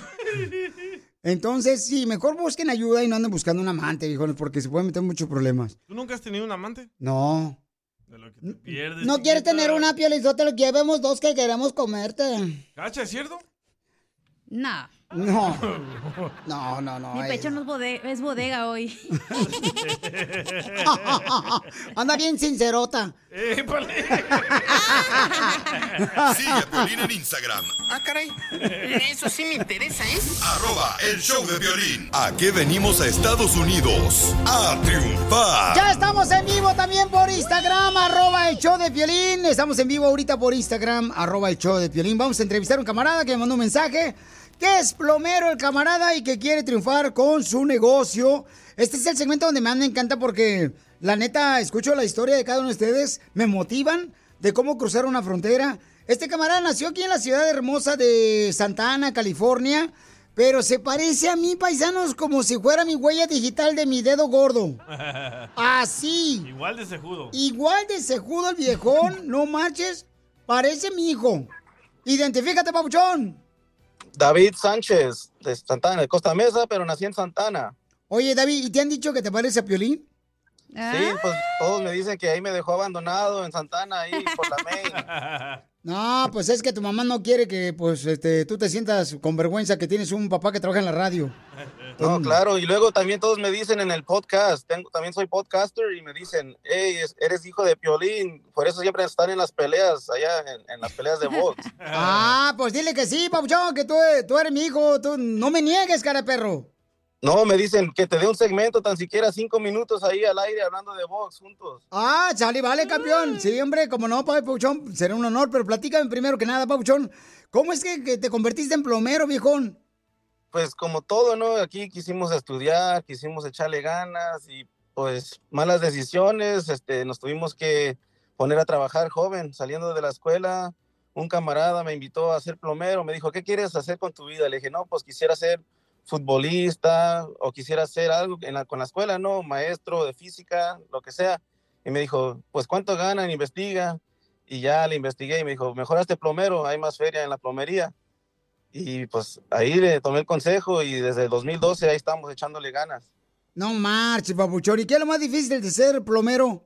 Entonces, sí, mejor busquen ayuda y no anden buscando un amante, viejones, porque se pueden meter muchos problemas. ¿Tú nunca has tenido un amante? No. De lo que te pierdes. ¿No quieres tener una pielizota? Que vemos dos que queremos comerte. ¿Cacha, es cierto? No. No. No, no, no. Mi pecho no es bodega, es bodega hoy. Anda bien sincerota. Sigue a Piolín en Instagram, Ah, caray. Eso sí me interesa, ¿eh? arroba el show de violín. ¿A qué venimos a Estados Unidos? A triunfar. Ya estamos en vivo también por Instagram, arroba el show de Piolín. Estamos en vivo ahorita por Instagram, arroba el show de Piolín. Vamos a entrevistar a un camarada que me mandó un mensaje. Que es plomero el camarada y que quiere triunfar con su negocio. Este es el segmento donde más me encanta porque, la neta, escucho la historia de cada uno de ustedes. Me motivan de cómo cruzar una frontera. Este camarada nació aquí en la ciudad hermosa de Santa Ana, California. Pero se parece a mí, paisanos, como si fuera mi huella digital de mi dedo gordo. Así. Igual de cejudo. Igual de cejudo el viejón, no marches. Parece mi hijo. Identifícate, papuchón. David Sánchez, de Santana, de Costa Mesa, pero nací en Santana. Oye, David, ¿y te han dicho que te parece a Piolín? Sí, pues todos me dicen que ahí me dejó abandonado en Santana, ahí por la main. No, pues es que tu mamá no quiere que pues este, tú te sientas con vergüenza que tienes un papá que trabaja en la radio. No, claro, y luego también todos me dicen en el podcast, tengo, también soy podcaster y me dicen, hey, es- eres hijo de Piolín, por eso siempre están en las peleas, allá en, en las peleas de box. Ah, pues dile que sí, papuchón, que tú, tú eres mi hijo. Tú no me niegues, cara de perro. No, me dicen que te dé un segmento, tan siquiera cinco minutos ahí al aire hablando de box juntos. Ah, chale, vale, campeón. Sí, hombre, como no, Papuchón, será un honor, pero platícame primero que nada, Papuchón, ¿cómo es que, que te convertiste en plomero, viejón? Pues como todo, ¿no? Aquí quisimos estudiar, quisimos echarle ganas y pues malas decisiones, este, nos tuvimos que poner a trabajar joven, saliendo de la escuela. Un camarada me invitó a ser plomero, me dijo, ¿qué quieres hacer con tu vida? Le dije, no, pues quisiera ser futbolista o quisiera hacer algo en la- con la escuela, ¿no? Maestro de física, lo que sea. Y me dijo, pues ¿cuánto ganan? Investiga. Y ya le investigué y me dijo, mejor hazte plomero, hay más feria en la plomería. Y pues ahí le tomé el consejo y desde el 2012 ahí estamos echándole ganas. No marches, papuchón. ¿Y qué es lo más difícil de ser plomero?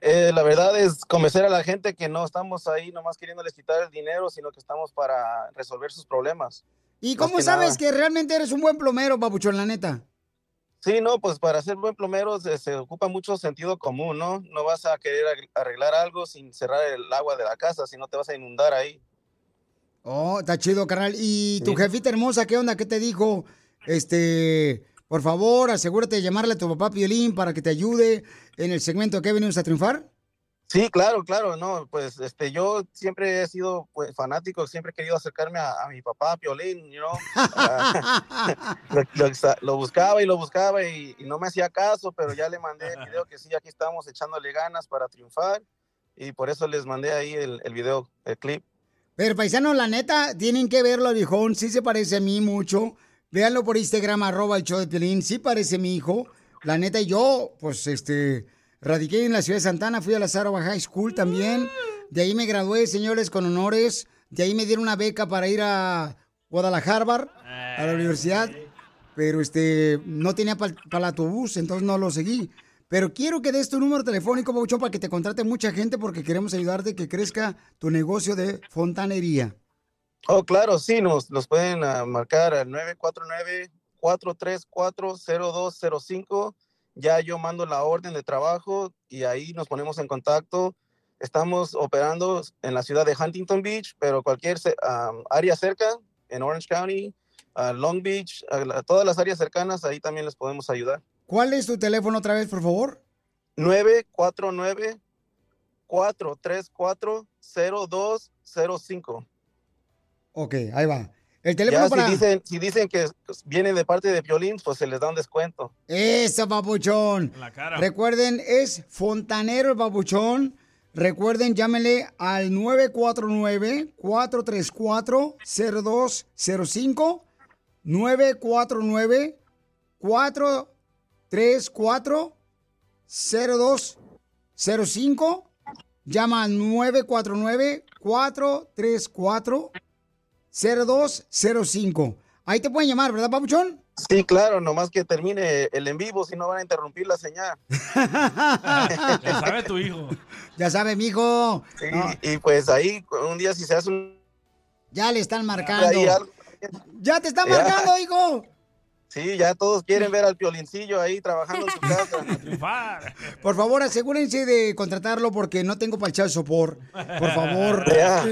Eh, la verdad es convencer a la gente que no estamos ahí nomás queriéndoles quitar el dinero, sino que estamos para resolver sus problemas. ¿Y cómo sabes nada. que realmente eres un buen plomero, papuchón, la neta? Sí, no, pues para ser buen plomero se, se ocupa mucho sentido común, ¿no? No vas a querer arreglar algo sin cerrar el agua de la casa, si no te vas a inundar ahí. Oh, está chido, carnal. ¿Y tu jefita hermosa qué onda? ¿Qué te dijo? Este, por favor, asegúrate de llamarle a tu papá Piolín para que te ayude en el segmento que venimos a triunfar. Sí, claro, claro, no, pues este, yo siempre he sido pues, fanático, siempre he querido acercarme a, a mi papá, Piolín, you know? Lo, lo lo buscaba y lo buscaba y, y no me hacía caso, pero ya le mandé el video que sí, aquí estamos echándole ganas para triunfar y por eso les mandé ahí el, el video, el clip. Pero paisano, la neta, tienen que verlo, viejón. Sí se parece a mí mucho. Véanlo por Instagram, arroba el show de Piolín. Sí parece mi hijo. La neta, yo, pues, este, radiqué en la ciudad de Santana. Fui a la Sarova High School también. De ahí me gradué, señores, con honores. De ahí me dieron una beca para ir a Guadalajara, a la universidad. Pero, este, no tenía para el autobús, entonces no lo seguí. Pero quiero que des tu número telefónico, Pauchón, para que te contrate mucha gente porque queremos ayudarte que crezca tu negocio de fontanería. Oh, claro, sí, nos, nos pueden ah, marcar al 949-434-0205. Ya yo mando la orden de trabajo y ahí nos ponemos en contacto. Estamos operando en la ciudad de Huntington Beach, pero cualquier área cerca, en Orange County, Long Beach, todas las áreas cercanas, ahí también les podemos ayudar. ¿Cuál es tu teléfono otra vez, por favor? 949-434-0205. Ok, ahí va. El teléfono Ya para... si dicen, si dicen que viene de parte de Violín, pues se les da un descuento. Eso, papuchón. la cara. Recuerden, es Fontanero el papuchón. Recuerden, llámenle al 949-434-0205. 949-434-0205. Llama al 949-434-0205. Ahí te pueden llamar, ¿verdad, papuchón? Sí, claro, nomás que termine el en vivo, si no van a interrumpir la señal. Ya sabe tu hijo. Ya sabe, mijo. Sí, No, Y pues ahí, un día si se hace un... ya le están marcando. algo- Ya te están Ya. marcando, hijo. Sí, ya todos quieren ver al piolincillo ahí trabajando en su casa. Por favor, asegúrense de contratarlo porque no tengo para echar sopor. Por favor. Ya.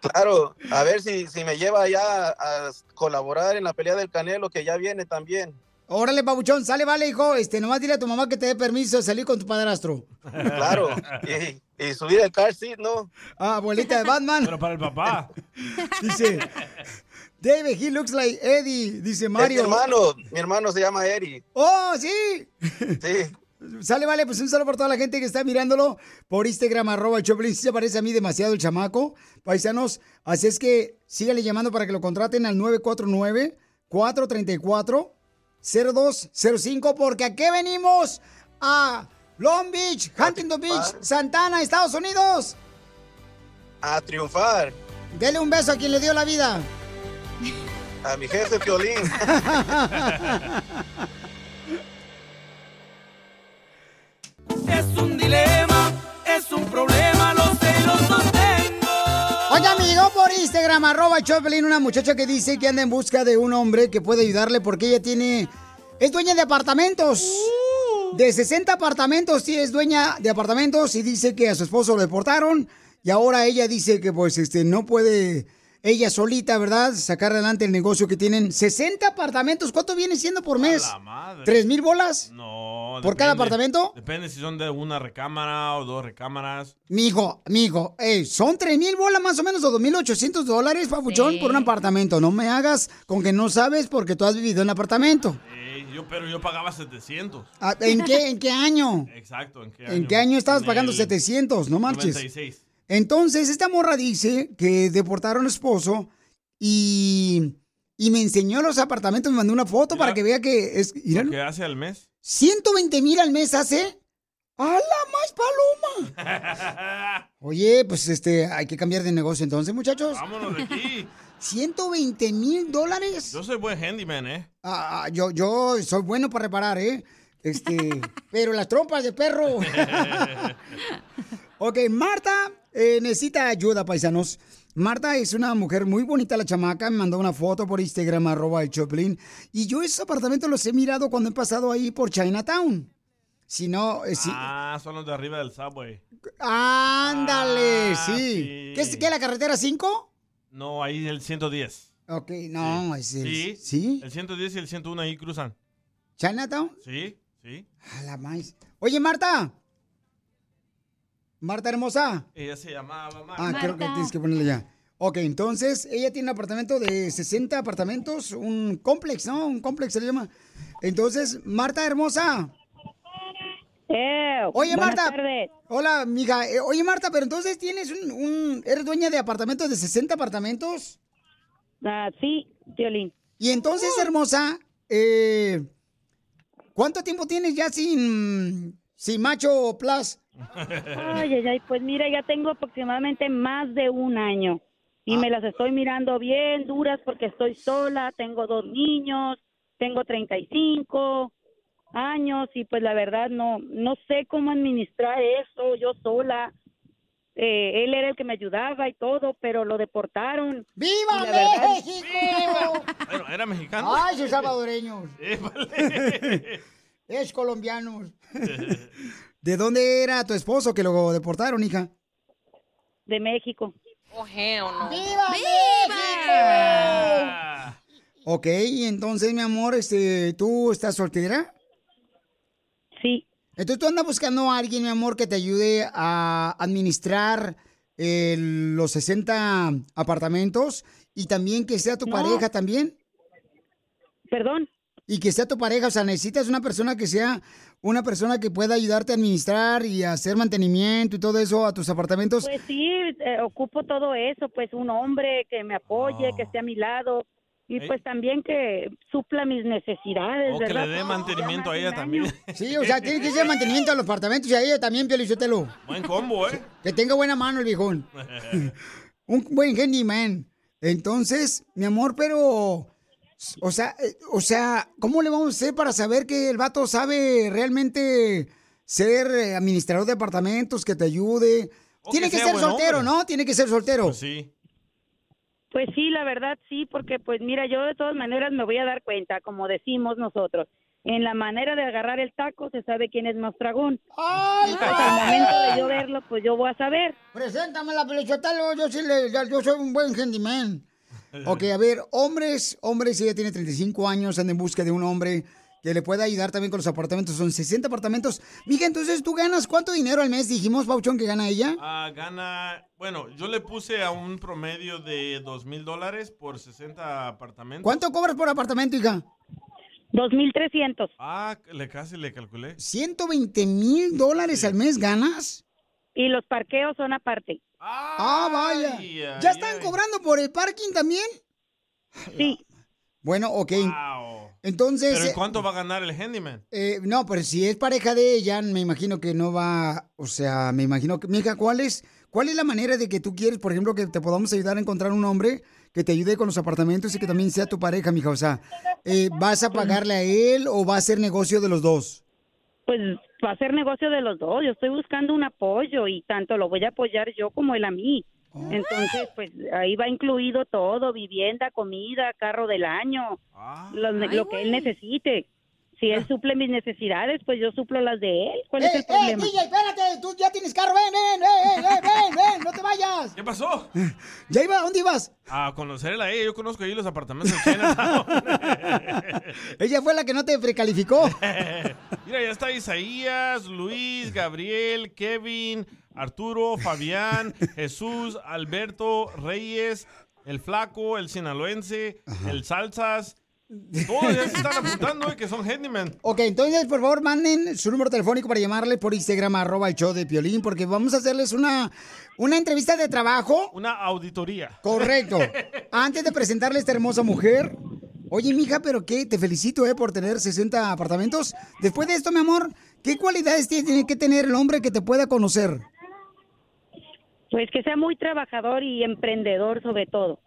Claro, a ver si, si me lleva ya a, a colaborar en la pelea del Canelo, que ya viene también. Órale, papuchón, sale, vale, hijo. Este, nomás dile a tu mamá que te dé permiso de salir con tu padrastro. Claro. Y, y subir el car seat, ¿no? Ah, abuelita de Batman. Pero para el papá. Dice, David, he looks like Eddie. Dice Es mi Mario. hermano, mi hermano se llama Eri. ¡Oh, sí! Sí. Sale, vale, pues un saludo por toda la gente que está mirándolo por Instagram, arroba Choplin. Sí se parece a mí demasiado el chamaco, paisanos. Así es que síganle llamando para que lo contraten al 949-434-0205, porque aquí venimos a Long Beach, Huntington Beach, Santana, Estados Unidos. A triunfar. Dele un beso a quien le dio la vida. A mi jefe Piolín. Es un dilema, es un problema, los celos los tengo. Oiga, me llegó por Instagram, arroba Choplin, una muchacha que dice que anda en busca de un hombre que puede ayudarle porque ella tiene... Es dueña de apartamentos. De 60 apartamentos, sí, es dueña de apartamentos y dice que a su esposo lo deportaron y ahora ella dice que pues este no puede ella solita, ¿verdad? Sacar adelante el negocio que tienen 60 apartamentos. ¿Cuánto viene siendo por mes? la madre. ¿Tres mil bolas? No. ¿Por cada apartamento? Depende si son de una recámara o dos recámaras. Mijo, mijo, ey, son tres mil bolas más o menos o dos mil ochocientos dólares, papuchón, Sí. por un apartamento. No me hagas con que no sabes porque tú has vivido en apartamento. Yo, pero yo pagaba 700. Ah, ¿En qué, en qué año? Exacto, ¿en qué año? ¿En qué año estabas En pagando el 700? No marches. 96. Entonces, esta morra dice que deportaron al esposo y, y me enseñó los apartamentos, me mandó una foto para que vea que es... ¿Lo que hace al mes? 120 mil al mes hace. ¡A la más paloma! Oye, pues este, hay que cambiar de negocio entonces, muchachos. Vámonos de aquí. 120 mil dólares. Yo soy buen handyman, ¿eh? Ah, ah, yo, yo soy bueno para reparar, ¿eh? Este, pero las trompas de perro. ok, Marta eh, necesita ayuda, paisanos. Marta es una mujer muy bonita, la chamaca. Me mandó una foto por Instagram, arroba el Choplin. Y yo esos apartamentos los he mirado cuando he pasado ahí por Chinatown. Si no, eh, si- Ah, son los de arriba del subway. Ándale, Ah, sí. sí. ¿Qué es qué, la carretera 5? No, ahí el 110. Ok, no, es el- Sí. ¿Sí? El 110 y el 101 ahí cruzan. ¿Chinatown? Sí, sí. A la. Oye, Marta. Marta hermosa. Ella se llamaba Marta. Ah, creo que tienes que ponerle ya. Ok, entonces ella tiene un apartamento de 60 apartamentos, un complex, ¿no? Un complex se le llama. Entonces, Marta hermosa. Oye, buenas Marta. tardes. Hola, mija. Eh, oye, Marta, pero entonces tienes un, un- ¿Eres dueña de apartamentos de 60 apartamentos? Ah, sí, Violín. Y entonces, hermosa, eh, ¿cuánto tiempo tienes ya sin, sin macho plus? Ay, ay, ay, pues mira, ya tengo aproximadamente más de un año y me las estoy mirando bien duras porque estoy sola, tengo dos niños, tengo 35 años y pues la verdad no no sé cómo administrar eso yo sola. Eh, él era el que me ayudaba y todo, pero lo deportaron. ¡Viva verdad- México! Bueno, ¿era mexicano? ¡Ay, sus salvadoreños! Es colombianos. ¿De dónde era tu esposo que lo deportaron, hija? De México. Oh, hell no. ¡Viva, Ah. Ok, y entonces, mi amor, este, ¿tú estás soltera? Sí. Entonces tú andas buscando a alguien, mi amor, que te ayude a administrar eh, los 60 apartamentos y también que sea tu No. pareja también. Perdón. Y que sea tu pareja, o sea, necesitas una persona que sea una persona que pueda ayudarte a administrar y a hacer mantenimiento y todo eso a tus apartamentos. Pues sí, eh, ocupo todo eso, pues un hombre que me apoye, que esté a mi lado y Ey. pues también que supla mis necesidades, O que ¿verdad? le dé mantenimiento a ella también. Sí, o sea, tiene que ser mantenimiento a los apartamentos y a ella también, Piolichotelo. Buen combo, ¿eh? Que tenga buena mano el viejón. Un buen handyman. Entonces, mi amor, pero... O sea, eh, o sea, ¿cómo le vamos a hacer para saber que el vato sabe realmente ser eh, administrador de apartamentos, que te ayude? O Tiene que ser soltero, hombre. ¿no? Tiene que ser soltero. sí. Pues sí, la verdad sí, porque pues mira, yo de todas maneras me voy a dar cuenta, como decimos nosotros, en la manera de agarrar el taco se sabe quién es más dragón. y pues al momento de yo verlo, pues yo voy a saber. Preséntame la Piolichotelo, yo sí le, yo soy un buen handyman. Ok, a ver, hombres, hombres, ella tiene 35 años, anda en busca de un hombre que le pueda ayudar también con los apartamentos. Son 60 apartamentos. Mija, entonces tú ganas cuánto dinero al mes, dijimos, Pauchón, que gana ella. Ah, gana, bueno, yo le puse a un promedio de dos mil dólares por 60 apartamentos. ¿Cuánto cobras por apartamento, hija? 2.300. Ah, le casi le calculé. 120 mil dólares al mes ganas. Y los parqueos son aparte. Ah, vaya. ay, ¿Ya están cobrando por el parking también? Sí. Bueno, ok. Entonces, ¿Pero eh, ¿en cuánto va a ganar el handyman? eh, no, pero si es pareja de ella, me imagino que no va, o sea, me imagino que, mija, ¿cuál es, cuál es la manera de que tú quieres, por ejemplo, que te podamos ayudar a encontrar un hombre que te ayude con los apartamentos y que también sea tu pareja, mija? O sea, eh, ¿vas a pagarle a él o va a ser negocio de los dos? Pues va a ser negocio de los dos. Yo estoy buscando un apoyo y tanto lo voy a apoyar yo como él a mí. Entonces, pues ahí va incluido todo, vivienda, comida, carro del año, lo, lo que él necesite. Si él suple mis necesidades, pues yo suplo las de él. ¿Cuál es ¡Eh, el problema? eh, DJ, espérate! ¡Tú ya tienes carro! ¡Ven, ven, ven, ven, ven, ven! ¡No te vayas! ¿Qué pasó? ¿Ya iba? ¿Dónde ibas? A conocerla a ella. Yo conozco ahí los apartamentos de Chinatown. Ella fue la que no te precalificó. Mira, ya está Isaías, Luis, Gabriel, Kevin, Arturo, Fabián, Jesús, Alberto, Reyes, el Flaco, el Sinaloense, el Salsas. Todos ya se están apuntando eh, que son handyman. Ok, entonces, por favor, manden su número telefónico para llamarle por Instagram, arroba el show de Piolín, porque vamos a hacerles una, una entrevista de trabajo. Una auditoría. Correcto. Antes de presentarle a esta hermosa mujer. Oye, mija, pero qué, te felicito, ¿eh? Por tener 60 apartamentos. Después de esto, mi amor, ¿qué cualidades tiene que tener el hombre que te pueda conocer? Pues que sea muy trabajador y emprendedor sobre todo.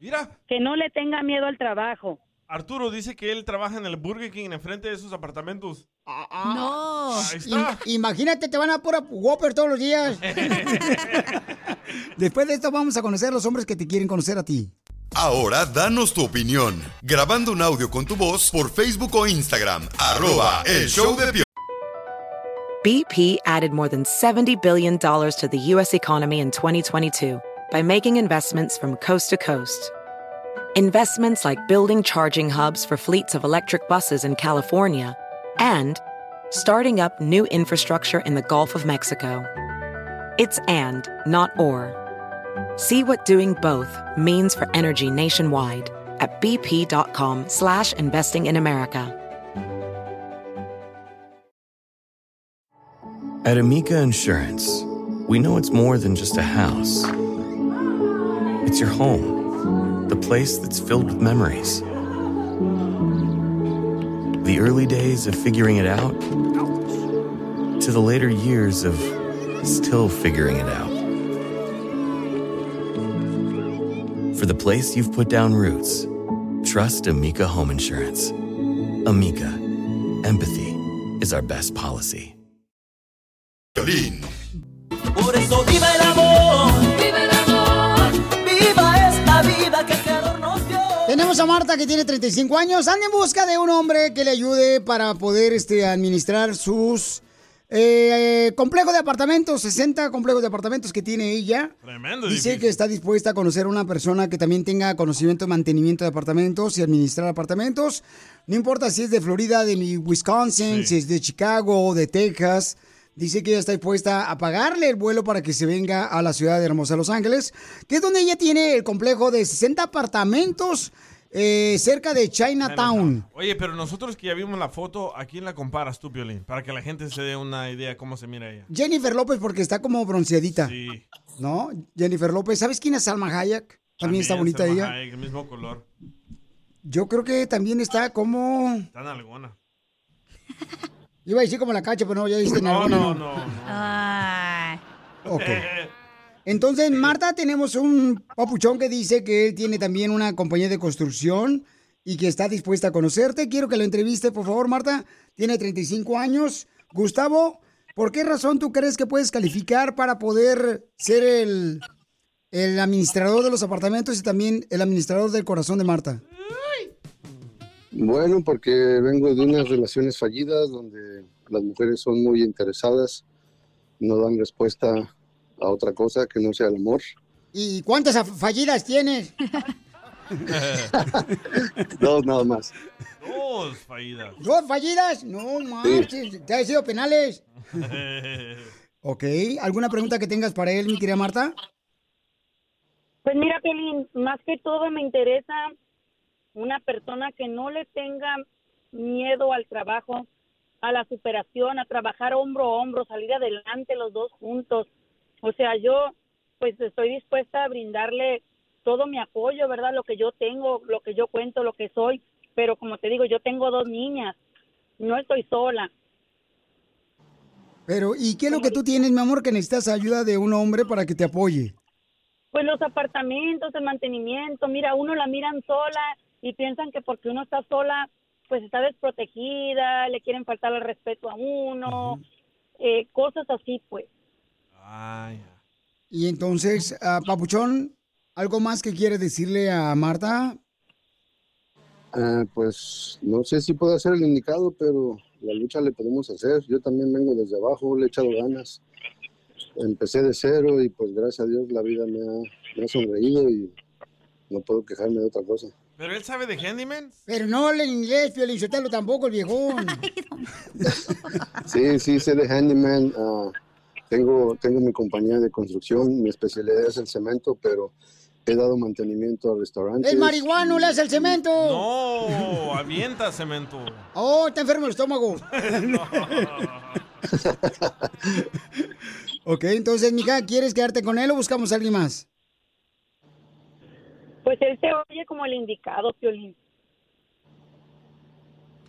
Mira. Que no le tenga miedo al trabajo. Arturo dice que él trabaja en el Burger King enfrente de sus apartamentos. No. Ahí está. Imagínate, te van a pura Whopper todos los días. Después de esto vamos a conocer los hombres que te quieren conocer a ti. Ahora danos tu opinión. Grabando un audio con tu voz por Facebook o Instagram. Arroba el show de. BP added more than $70 billion to the U.S. economy in 2022 by making investments from coast to coast. Investments like building charging hubs for fleets of electric buses in California and starting up new infrastructure in the Gulf of Mexico. It's and, not or. See what doing both means for energy nationwide at bp.com slash investing in America. At Amica Insurance, we know it's more than just a house. It's your home, the place that's filled with memories. The early days of figuring it out to the later years of still figuring it out. For the place you've put down roots, trust Amica Home Insurance. Amica, empathy is our best policy. Piolín. Tenemos a Marta que tiene 35 años. Anda en busca de un hombre que le ayude para poder este, administrar sus eh, complejos de apartamentos, 60 complejos de apartamentos que tiene ella. Tremendo Dice edificio. que está dispuesta a conocer a una persona que también tenga conocimiento de mantenimiento de apartamentos y administrar apartamentos. No importa si es de Florida, de Wisconsin, si es de Chicago o de Texas. Dice que ella está dispuesta a pagarle el vuelo para que se venga a la ciudad de Hermosa, Los Ángeles, que es donde ella tiene el complejo de 60 apartamentos eh, cerca de Chinatown. Oye, pero nosotros que ya vimos la foto, ¿a quién la comparas tú, Piolín? Para que la gente se dé una idea cómo se mira ella. Jennifer López porque está como bronceadita. Sí. ¿No? Jennifer López. ¿Sabes quién es Salma Hayek? También, está bonita Salma ella. Hayek, el mismo color. Yo creo que también está como... Tan alguna. Iba a decir como la cacha, pero no, ya viste en No, alguna, no, ¿no? no. Ay. Ok. Entonces, Marta, tenemos un papuchón que dice que él tiene también una compañía de construcción y que está dispuesta a conocerte. Quiero que lo entreviste, por favor, Marta. Tiene 35 años. Gustavo, ¿por qué razón tú crees que puedes calificar para poder ser el, el administrador de los apartamentos y también el administrador del corazón de Marta? Bueno, porque vengo de unas relaciones fallidas donde las mujeres son muy interesadas, no dan respuesta a otra cosa que no sea el amor. ¿Y cuántas fallidas tienes? Dos nada más. Dos fallidas. ¿Dos fallidas? No, manches. ¿Te ha sido penales? Ok. ¿Alguna pregunta que tengas para él, mi querida Marta? Pues mira, Pelín, más que todo me interesa una persona que no le tenga miedo al trabajo, a la superación, a trabajar hombro a hombro, salir adelante los dos juntos. O sea, yo pues estoy dispuesta a brindarle todo mi apoyo, ¿verdad? Lo que yo tengo, lo que yo cuento, lo que soy. Pero como te digo, yo tengo dos niñas, no estoy sola. Pero, ¿y qué es lo que tú tienes, mi amor, que necesitas ayuda de un hombre para que te apoye? Pues los apartamentos, el mantenimiento, mira, uno la miran sola y piensan que porque uno está sola, pues está desprotegida, le quieren faltar el respeto a uno, eh, cosas así, pues. Y entonces, ah, Papuchón, ¿algo más que quieres decirle a Marta? Ah, pues no sé si puedo ser el indicado, pero la lucha le podemos hacer. Yo también vengo desde abajo, le he echado ganas. Empecé de cero y pues gracias a Dios la vida me ha, me ha sonreído y no puedo quejarme de otra cosa. ¿Pero él sabe de handyman? Pero no habla en inglés, Piolichotelo tampoco, el viejón. Sí, sí, sé de handyman. ah, tengo, tengo mi compañía de construcción, mi especialidad es el cemento, pero he dado mantenimiento a restaurantes. El marihuano le hace el cemento. No, avienta cemento. Oh, está enfermo el estómago. ok, entonces, mija, ¿quieres quedarte con él o buscamos a alguien más? Pues él se oye como el indicado, Piolín.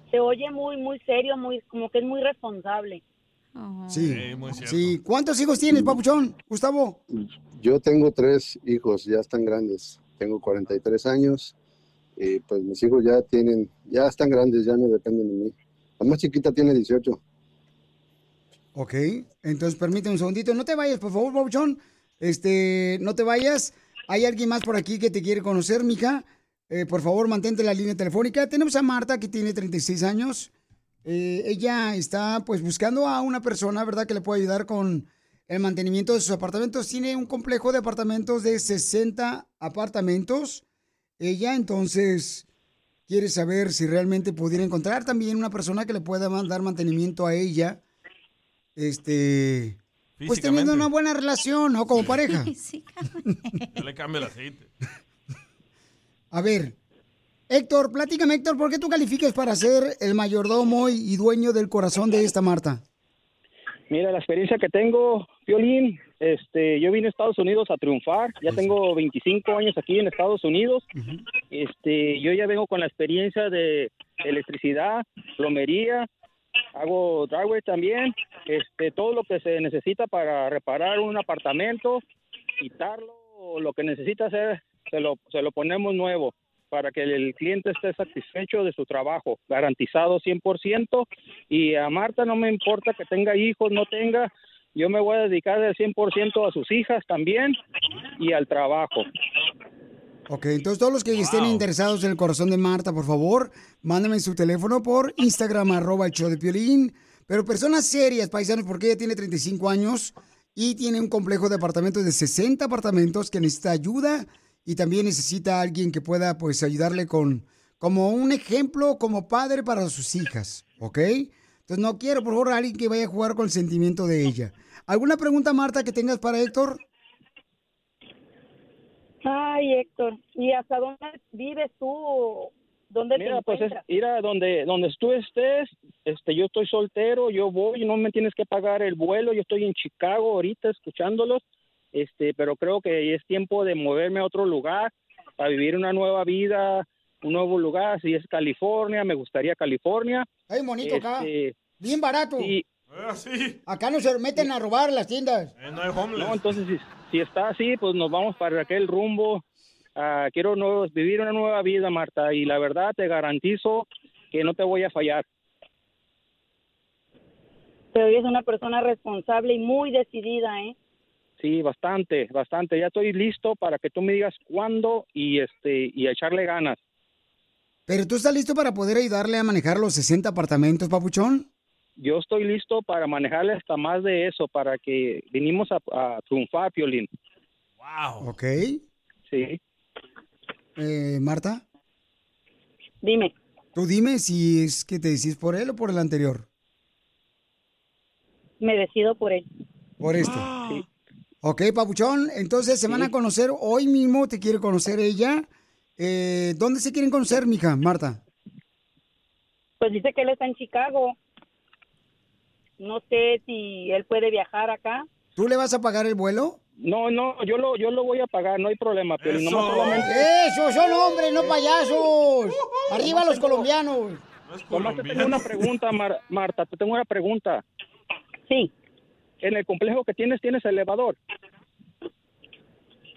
Se oye muy, muy serio, muy, como que es muy responsable. Sí. muy. Sí. ¿Cuántos hijos tienes, Papuchón? Gustavo. Yo tengo tres hijos, ya están grandes. Tengo 43 años y pues mis hijos ya tienen, ya están grandes, ya no dependen de mí. La más chiquita tiene 18. Ok, entonces permíteme un segundito. No te vayas, por favor, Papuchón. Este, no te vayas. Hay alguien más por aquí que te quiere conocer, mija. Eh, por favor, mantente en la línea telefónica. Tenemos a Marta, que tiene 36 años. Eh, ella está, pues, buscando a una persona, ¿verdad?, que le pueda ayudar con el mantenimiento de sus apartamentos. Tiene un complejo de apartamentos de 60 apartamentos. Ella, entonces, quiere saber si realmente pudiera encontrar también una persona que le pueda dar mantenimiento a ella. Este. Pues teniendo una buena relación, ¿no? Como pareja. Yo le cambio el aceite. A ver, Héctor, platícame, Héctor, ¿por qué tú calificas para ser el mayordomo y dueño del corazón de esta Marta? Mira, la experiencia que tengo, Violín, este, yo vine a Estados Unidos a triunfar, ya tengo 25 años aquí en Estados Unidos, este, yo ya vengo con la experiencia de electricidad, plomería, hago driveway también, este, todo lo que se necesita para reparar un apartamento, quitarlo, lo que necesita hacer, se lo, se lo ponemos nuevo para que el cliente esté satisfecho de su trabajo, garantizado 100%. Y a Marta no me importa que tenga hijos, no tenga, yo me voy a dedicar al 100% a sus hijas también y al trabajo. Ok, entonces todos los que estén interesados en el corazón de Marta, por favor, mándenme su teléfono por Instagram, arroba el show de Piolín. Pero personas serias, paisanos, porque ella tiene 35 años y tiene un complejo de apartamentos de 60 apartamentos que necesita ayuda y también necesita a alguien que pueda, pues, ayudarle con, como un ejemplo, como padre para sus hijas, ¿ok? Entonces no quiero, por favor, a alguien que vaya a jugar con el sentimiento de ella. ¿Alguna pregunta, Marta, que tengas para Héctor? Ay, Héctor, ¿y hasta dónde vives tú? ¿Dónde Mira, te pues es, ir a donde, donde tú estés, este, yo estoy soltero, yo voy, no me tienes que pagar el vuelo, yo estoy en Chicago ahorita escuchándolos, este, pero creo que es tiempo de moverme a otro lugar, para vivir una nueva vida, un nuevo lugar, si es California, me gustaría California. Ay, bonito acá. Este, Bien barato. Sí. Acá no se meten a robar las tiendas. No, entonces si, si está así, pues nos vamos para aquel rumbo. Ah, quiero nuevos, vivir una nueva vida, Marta, y la verdad te garantizo que no te voy a fallar. Pero eres una persona responsable y muy decidida, ¿eh? Sí, bastante, bastante. Ya estoy listo para que tú me digas cuándo y este y a echarle ganas. Pero tú estás listo para poder ayudarle a manejar los 60 apartamentos, papuchón. Yo estoy listo para manejarle hasta más de eso, para que vinimos a, a triunfar, Piolín. Wow. Ok. Sí. eh, Marta? Dime. Tú dime si es que te decís por él o por el anterior. Me decido por él. Por este. Ok, Papuchón, entonces se van a conocer hoy mismo, te quiere conocer ella. Eh, ¿Dónde se quieren conocer, mija, Marta? Pues dice que él está en Chicago. No sé si él puede viajar acá. ¿Tú le vas a pagar el vuelo? No, no, yo lo, yo lo voy a pagar, no hay problema, pero Eso. nomás solamente... ¡Eso! ¡Son hombres, no payasos! ¡Arriba los colombianos! Nomás te tengo una pregunta, Mar- Marta, te tengo una pregunta. Sí. En el complejo que tienes, ¿tienes elevador?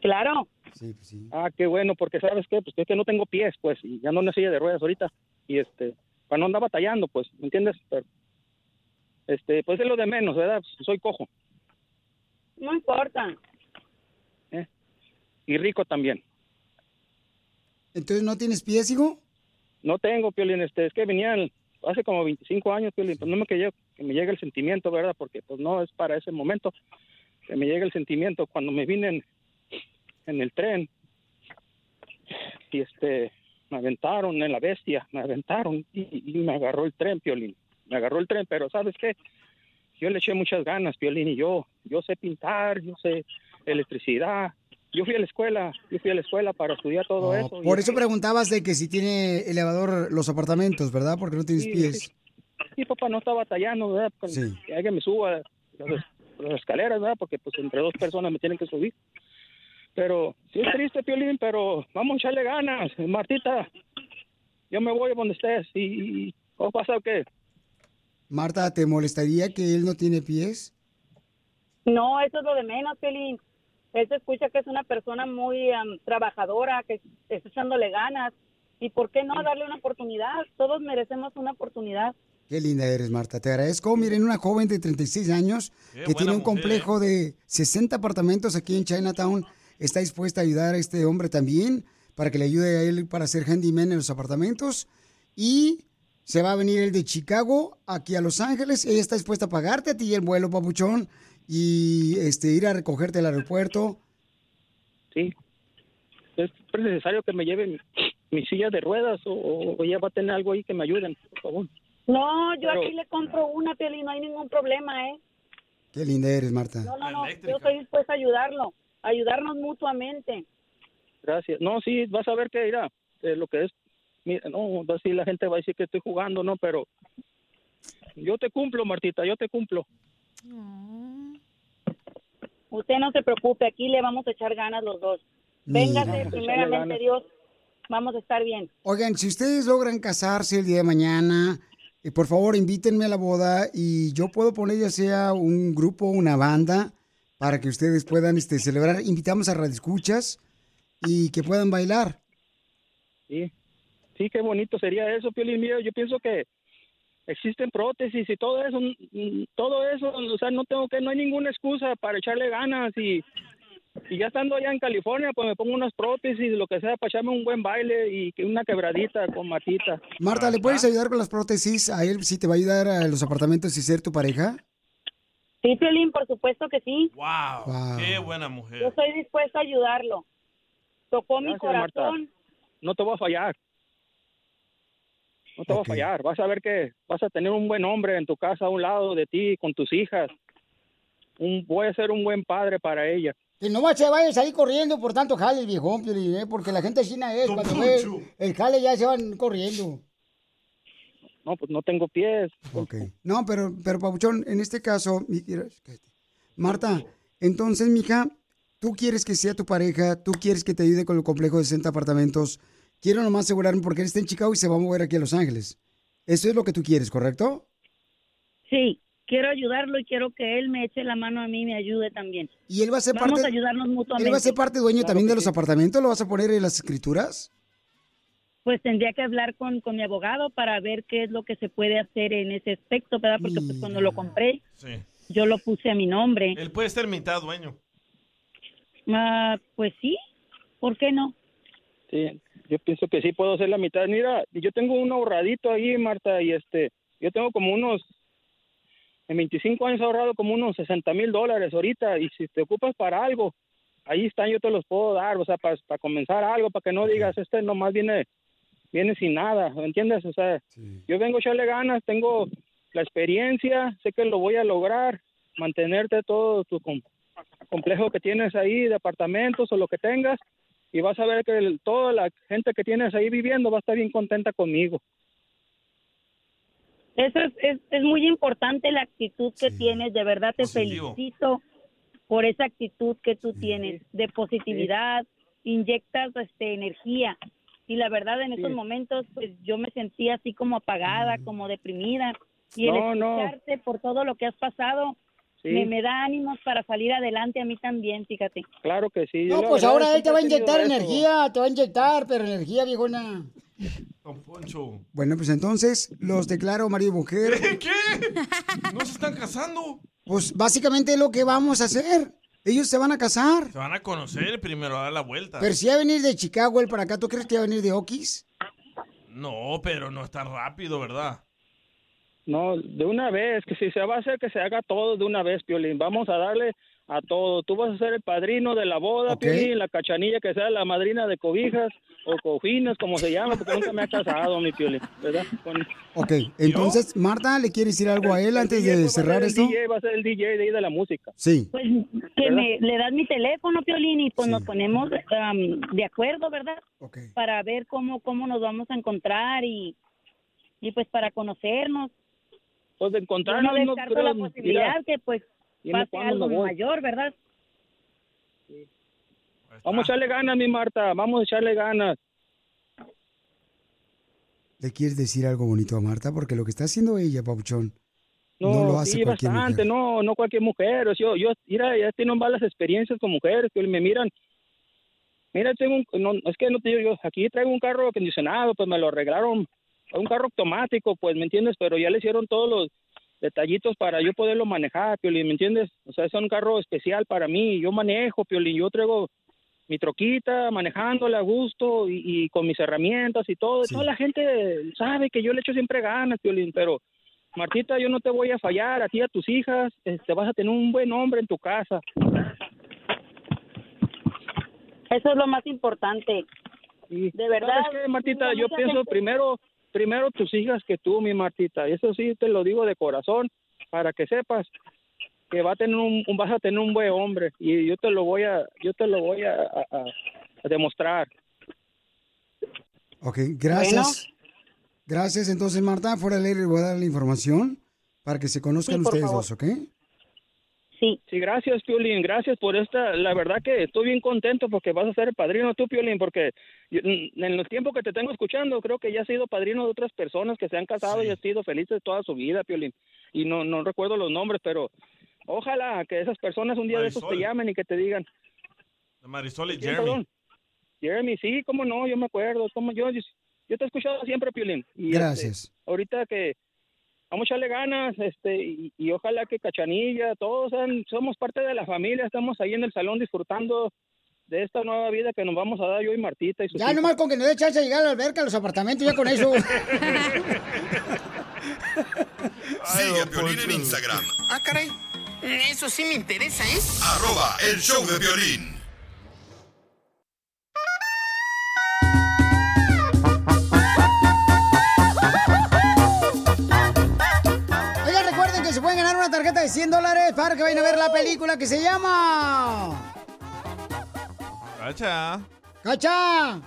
Claro. Sí, pues sí. Ah, qué bueno, porque ¿sabes qué? Pues es que no tengo pies, pues, y ya no en una silla de ruedas ahorita. Y este, para no andar batallando, pues, ¿me entiendes? Pero, este, pues es lo de menos, ¿verdad? Pues, soy cojo. No importa. ¿eh? Y rico también. ¿Entonces no tienes pies, hijo? No tengo, Piolín, este, es que venían hace como 25 años, Piolín, pues no me que, yo- que me llegue el sentimiento, ¿verdad? Porque pues no es para ese momento que me llegue el sentimiento cuando me vine en, en el tren y este, me aventaron en la bestia, me aventaron y, y me agarró el tren, Piolín, me agarró el tren, pero ¿sabes qué? Yo le eché muchas ganas, Piolín, y yo, yo sé pintar, yo sé electricidad, yo fui a la escuela, yo fui a la escuela para estudiar todo eso. y- Por eso preguntabas de que si tiene elevador los apartamentos, ¿verdad? Porque no tienes Sí, pies. Sí, papá, no está batallando, ¿verdad? Con- Sí. Que alguien me suba las, las escaleras, ¿verdad? Porque pues entre dos personas me tienen que subir. Pero sí es triste, Piolín, pero vamos a echarle ganas. Martita, yo me voy a donde estés. ¿Y, y cómo pasa o qué? Marta, ¿te molestaría que él no tiene pies? No, eso es lo de menos, Pelín. Él se escucha que es una persona muy am, trabajadora, que está echándole ganas. ¿Y por qué no darle una oportunidad? Todos merecemos una oportunidad. Qué linda eres, Marta. Te agradezco. Miren, una joven de 36 años Qué que tiene un complejo de 60 apartamentos aquí en Chinatown. Está dispuesta a ayudar a este hombre también para que le ayude a él para ser handyman en los apartamentos. Y se va a venir el de Chicago aquí a Los Ángeles. Ella está dispuesta a pagarte a ti el vuelo, papuchón, y este ir a recogerte al aeropuerto. Sí. Es necesario que me lleven mi silla de ruedas o, o ella va a tener algo ahí que me ayuden, por favor. No, yo Pero- aquí le compro una, Pelín, no hay ningún problema, ¿eh? Qué linda eres, Marta. No, no, no, yo estoy dispuesta a ayudarlo, a ayudarnos mutuamente. Gracias. No, sí, vas a ver que irá. eh, lo que es, mira, no, va a decir la gente va a decir que estoy jugando, no, pero yo te cumplo, Martita, yo te cumplo. Usted no se preocupe, aquí le vamos a echar ganas los dos. Véngase, primeramente. Dios, vamos a estar bien. Oigan, si ustedes logran casarse el día de mañana, eh, por favor invítenme a la boda y yo puedo poner ya sea un grupo, una banda, para que ustedes puedan este, celebrar. Invitamos a radioescuchas y que puedan bailar. Sí, sí, qué bonito sería eso, Piolín. Mira, yo pienso que existen prótesis y todo eso, mm, todo eso, o sea, no tengo que, no hay ninguna excusa para echarle ganas y, y ya estando allá en California, pues me pongo unas prótesis, lo que sea, para echarme un buen baile y una quebradita con matita. Marta, ¿le puedes ayudar con las prótesis a él si te va a ayudar a los apartamentos y ser tu pareja? Sí, Piolín, por supuesto que sí. Wow, qué buena mujer. Yo estoy dispuesta a ayudarlo. Tocó mi Marta. corazón. No te voy a fallar. No te voy a fallar. Vas a ver que vas a tener un buen hombre en tu casa a un lado de ti, con tus hijas. Un, voy a ser un buen padre para ella. Que no se vayas ahí corriendo por tanto jale el viejón, ¿eh? porque la gente china es, cuando ve el jale ya se van corriendo. No, pues no tengo pies. No, pero, pero Pabuchón, en este caso. Marta, entonces, mija, tú quieres que sea tu pareja, tú quieres que te ayude con el complejo de 60 apartamentos. Quiero nomás asegurarme porque él está en Chicago y se va a mover aquí a Los Ángeles. Eso es lo que tú quieres, ¿correcto? Sí, quiero ayudarlo y quiero que él me eche la mano a mí y me ayude también. Y él va a ser Vamos parte. a ayudarnos mutuamente. ¿Él va a ser parte dueño Claro también de los apartamentos? ¿Lo vas a poner en las escrituras? Pues tendría que hablar con, con mi abogado para ver qué es lo que se puede hacer en ese aspecto, ¿verdad? Porque pues cuando lo compré, Sí. yo lo puse a mi nombre. Él puede ser mitad dueño. Ah, pues sí, ¿por qué no? Sí, yo pienso que sí puedo hacer la mitad. Mira, yo tengo un ahorradito ahí, Marta, y este, yo tengo como unos, en 25 años he ahorrado como unos 60 mil dólares ahorita, y si te ocupas para algo, ahí están, yo te los puedo dar, o sea, para comenzar algo, para que no digas, este nomás viene, viene sin nada, ¿me entiendes? O sea, yo vengo a echarle ganas, tengo la experiencia, sé que lo voy a lograr, mantenerte todo tu com- complejo que tienes ahí, de apartamentos o lo que tengas, y vas a ver que el- toda la gente que tienes ahí viviendo va a estar bien contenta conmigo. Eso es, es, es muy importante la actitud que tienes, de verdad te Positivo. felicito por esa actitud que tú tienes de positividad, inyectas este energía y la verdad en esos momentos pues yo me sentía así como apagada, como deprimida y el No, no. escucharte por todo lo que has pasado Sí. me, me da ánimos para salir adelante a mí también, fíjate. Claro que sí. No, pues ahora él te va a inyectar energía, te va a inyectar, pero energía, viejona. Don Poncho. Bueno, pues entonces los declaro marido y mujer. ¿Qué? ¿No se están casando? Pues básicamente es lo que vamos a hacer. Ellos se van a casar. Se van a conocer primero, a dar la vuelta. Pero si va a venir de Chicago él para acá, ¿tú crees que va a venir de Oquis? No, pero no está rápido, ¿verdad? No, de una vez, que si se va a hacer, que se haga todo de una vez, Piolín. Vamos a darle a todo. Tú vas a ser el padrino de la boda, Ok. Piolín, la cachanilla que sea la madrina de cobijas o cojines, como se llama, porque nunca me ha casado, mi Piolín, ¿verdad? Con- Ok, entonces, Marta, ¿le quiere decir algo a él antes de cerrar esto? el DJ, va a ser el DJ de ahí de la música. Sí. Pues que me, le das mi teléfono, Piolín, y pues nos ponemos am, de acuerdo, ¿verdad? Para ver cómo, cómo nos vamos a encontrar y, y pues para conocernos. Pues de Yo encontrarnos, no no descarto creo, la posibilidad mira, que pues pase algo mayor, ¿verdad? Vamos a echarle ganas, mi Marta, vamos a echarle ganas. ¿Le quieres decir algo bonito a Marta? Porque lo que está haciendo ella, Pauchón, no, No, lo hace sí, cualquier bastante, mujer. no, no cualquier mujer. o sea, Yo, yo, mira, ya tengo malas experiencias con mujeres que me miran. Mira, tengo un, no, es que no te digo, yo aquí traigo un carro acondicionado, pues me lo arreglaron, un carro automático, pues, ¿me entiendes? Pero ya le hicieron todos los detallitos para yo poderlo manejar, Piolín, ¿me entiendes? O sea, es un carro especial para mí, yo manejo, Piolín, yo traigo mi troquita, manejándola a gusto y, y con mis herramientas y todo. Toda la gente sabe que yo le echo siempre ganas, Piolín, pero Martita, yo no te voy a fallar, a ti a tus hijas, este, vas a tener un buen hombre en tu casa. Eso es lo más importante. De verdad. ¿Sabes qué, Martita? Yo pienso gente- primero, primero tus hijas que tú, mi Martita. Y eso sí te lo digo de corazón, para que sepas que va a tener un, vas a tener un buen hombre y yo te lo voy a, yo te lo voy a, a- a- a demostrar. Ok, gracias. Gracias, entonces, Marta. Fuera de le voy a dar la información para que se conozcan Sí, ustedes favor. dos, ¿ok? Sí. Sí, gracias, Piolín. Gracias por esta. La verdad que estoy bien contento porque vas a ser el padrino tú, Piolín, porque yo- mm, en los tiempos que te tengo escuchando, creo que ya has sido padrino de otras personas que se han casado y han sido felices toda su vida, Piolín. Y no, no recuerdo los nombres, pero ojalá que esas personas un día de esos te llamen y que te digan. Marisol y ¿Quién, Jeremy. perdón? Jeremy, sí, cómo no, yo me acuerdo. Cómo yo, yo, yo te he escuchado siempre, Piolín. Y, este, Gracias. ahorita que vamos a echarle ganas, este, y, y ojalá que Cachanilla, todos sean- somos parte de la familia, estamos ahí en el salón disfrutando de esta nueva vida que nos vamos a dar yo y Martita y sus Ya hijos. nomás con que nos dé chance de llegar a la alberca, a los apartamentos, ya con eso. Sigue a Piolín en Instagram, Ah, caray. Eso sí me interesa, ¿eh? arroba el show de violín. Una tarjeta de 100 dólares para que vayan a ver la película que se llama... Cacha. ¡Cacha!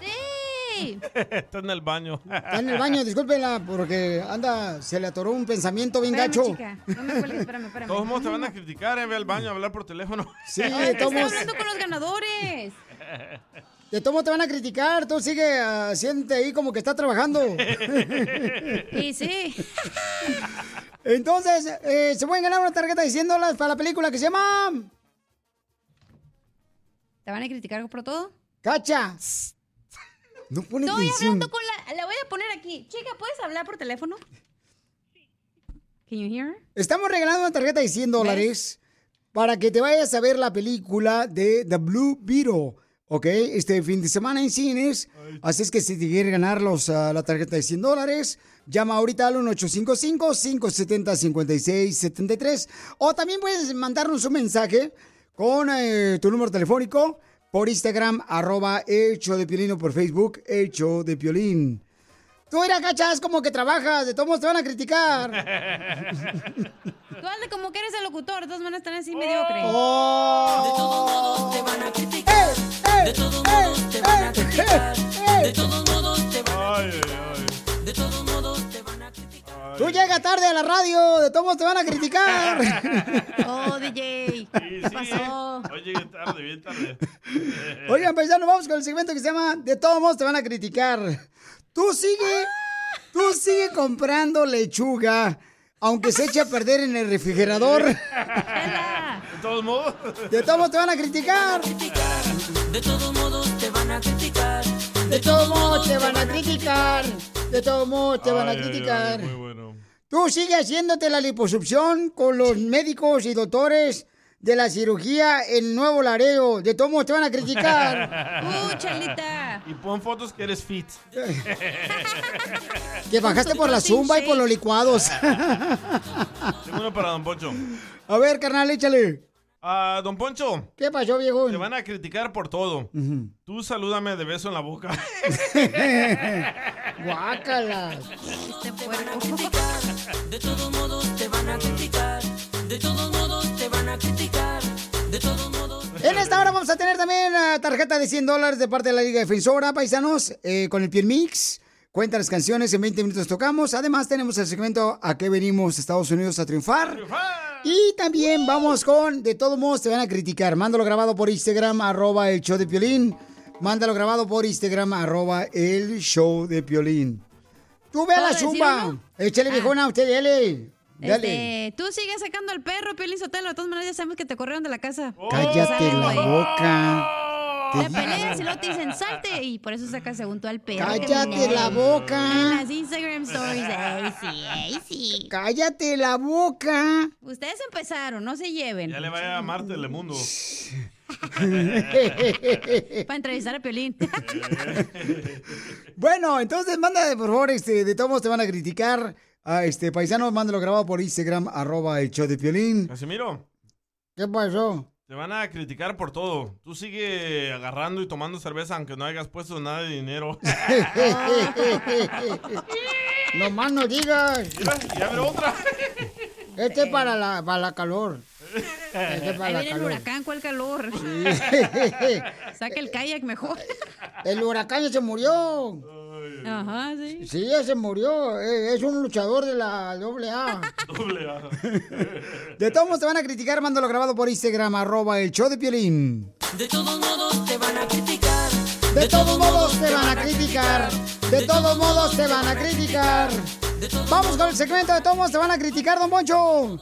Sí. Está en el baño. Está en el baño, discúlpenla, porque anda, se le atoró un pensamiento bien Espérame, gacho. chica. No me cuelgues, espérame, espérame. Todos modos te van a criticar, eh, ve al baño a hablar por teléfono. Sí, Ay, de todos estoy modos- hablando con los ganadores. De todo modo te van a criticar, tú sigue haciéndote ahí como que está trabajando. Y sí. Entonces, eh, se pueden ganar una tarjeta de 100 dólares para la película que se llama... ¿Te van a criticar por todo? ¡Cacha! No pone Estoy atención. hablando con la... La voy a poner aquí. Chica, ¿puedes hablar por teléfono? Can you hear? Estamos regalando una tarjeta de 100 dólares para que te vayas a ver la película de The Blue Beetle, ¿ok? Este fin de semana en cines. Así es que si te quieres ganar los, ah, la tarjeta de 100 dólares, llama ahorita al 1855-570-5673. O también puedes mandarnos un mensaje con eh, tu número telefónico por Instagram, arroba hecho de piolín o por Facebook, hecho de piolín. Tú mira, cachas, como que trabajas, de todos modos te van a criticar. Tú hazle como que eres el locutor, de todas maneras están así mediocre. Oh. De todos modos te van a criticar. De todos modos te van a criticar. De todos modos te van a criticar. De todos modos te van a criticar. Tú llegas tarde a la radio, de todos modos te van a criticar. Oh, DJ. ¿Qué pasó? Hoy llegué tarde, bien tarde. Oigan, paisanos, vamos con el segmento que se llama De todos modos te van a criticar. Tú sigue, tú sigue comprando lechuga, aunque se eche a perder en el refrigerador. De todos modos. De todos modos te van a criticar. De todos modos te van a criticar. De todos modos te van a criticar. De todos modos te van a criticar. ay, muy bueno. Tú sigue haciéndote la liposucción con los médicos y doctores de la cirugía en Nuevo Laredo. De todos modos te van a criticar. Uh, Chalita. Y pon fotos que eres fit. Que bajaste por la zumba y por los licuados. Tengo uno para Don Poncho. A ver, carnal, échale. Ah, Don Poncho. ¿Qué pasó, viejo? Te van a criticar por todo. Tú salúdame de beso en la boca. Guácala. Te van a criticar. De todos modos te van a criticar. De todos modos te van a criticar. En esta hora vamos a tener también la tarjeta de 100 dólares de parte de la Liga Defensora, paisanos, eh, con el Piel Mix. Cuenta las canciones, en 20 minutos tocamos. Además, tenemos el segmento ¿A qué venimos Estados Unidos a triunfar? Y también vamos con De todos modos te van a criticar. Mándalo grabado por Instagram, arroba el show de Piolín. Mándalo grabado por Instagram, arroba el show de Piolín. Tú ve a la ¿Puedo decir zumba. Échale, Ah. viejona, usted, dale. Dale. Este, tú sigues sacando al perro, Piolín Sotelo. De todas maneras, ya sabemos que te corrieron de la casa. Cállate Sale, la boca. Te peleas y luego te dicen salte y por eso sacas según tú al perro. Cállate la boca. En las Instagram stories. Ay, sí, ay, sí. Cállate la boca. Ustedes empezaron, no se lleven. Ya le vaya a Marte Telemundo. Para entrevistar a Piolín. Bueno, entonces manda, por favor, este, de todos modos te van a criticar. A este paisano, mándalo grabado por Instagram, arroba el show de Piolín. Casimiro, ¿Qué pasó? te van a criticar por todo. Tú sigue agarrando y tomando cerveza aunque no hayas puesto nada de dinero. no más no digas. Mira, ya otra. Este es para la, para la calor. Este es para Ahí la viene el calor. huracán, ¿cuál calor? Saca el kayak mejor. El huracán ya se murió. Ajá, sí. Sí, ya se murió. Eh, Es un luchador de la doble A. Doble A. De todos modos te van a criticar, mándalo grabado por Instagram, arroba el show de Piolín. De todos modos te van a criticar. De todos modos te van a criticar. De todos modos te van a criticar. Vamos con el segmento de todos modos te van a criticar, don Poncho.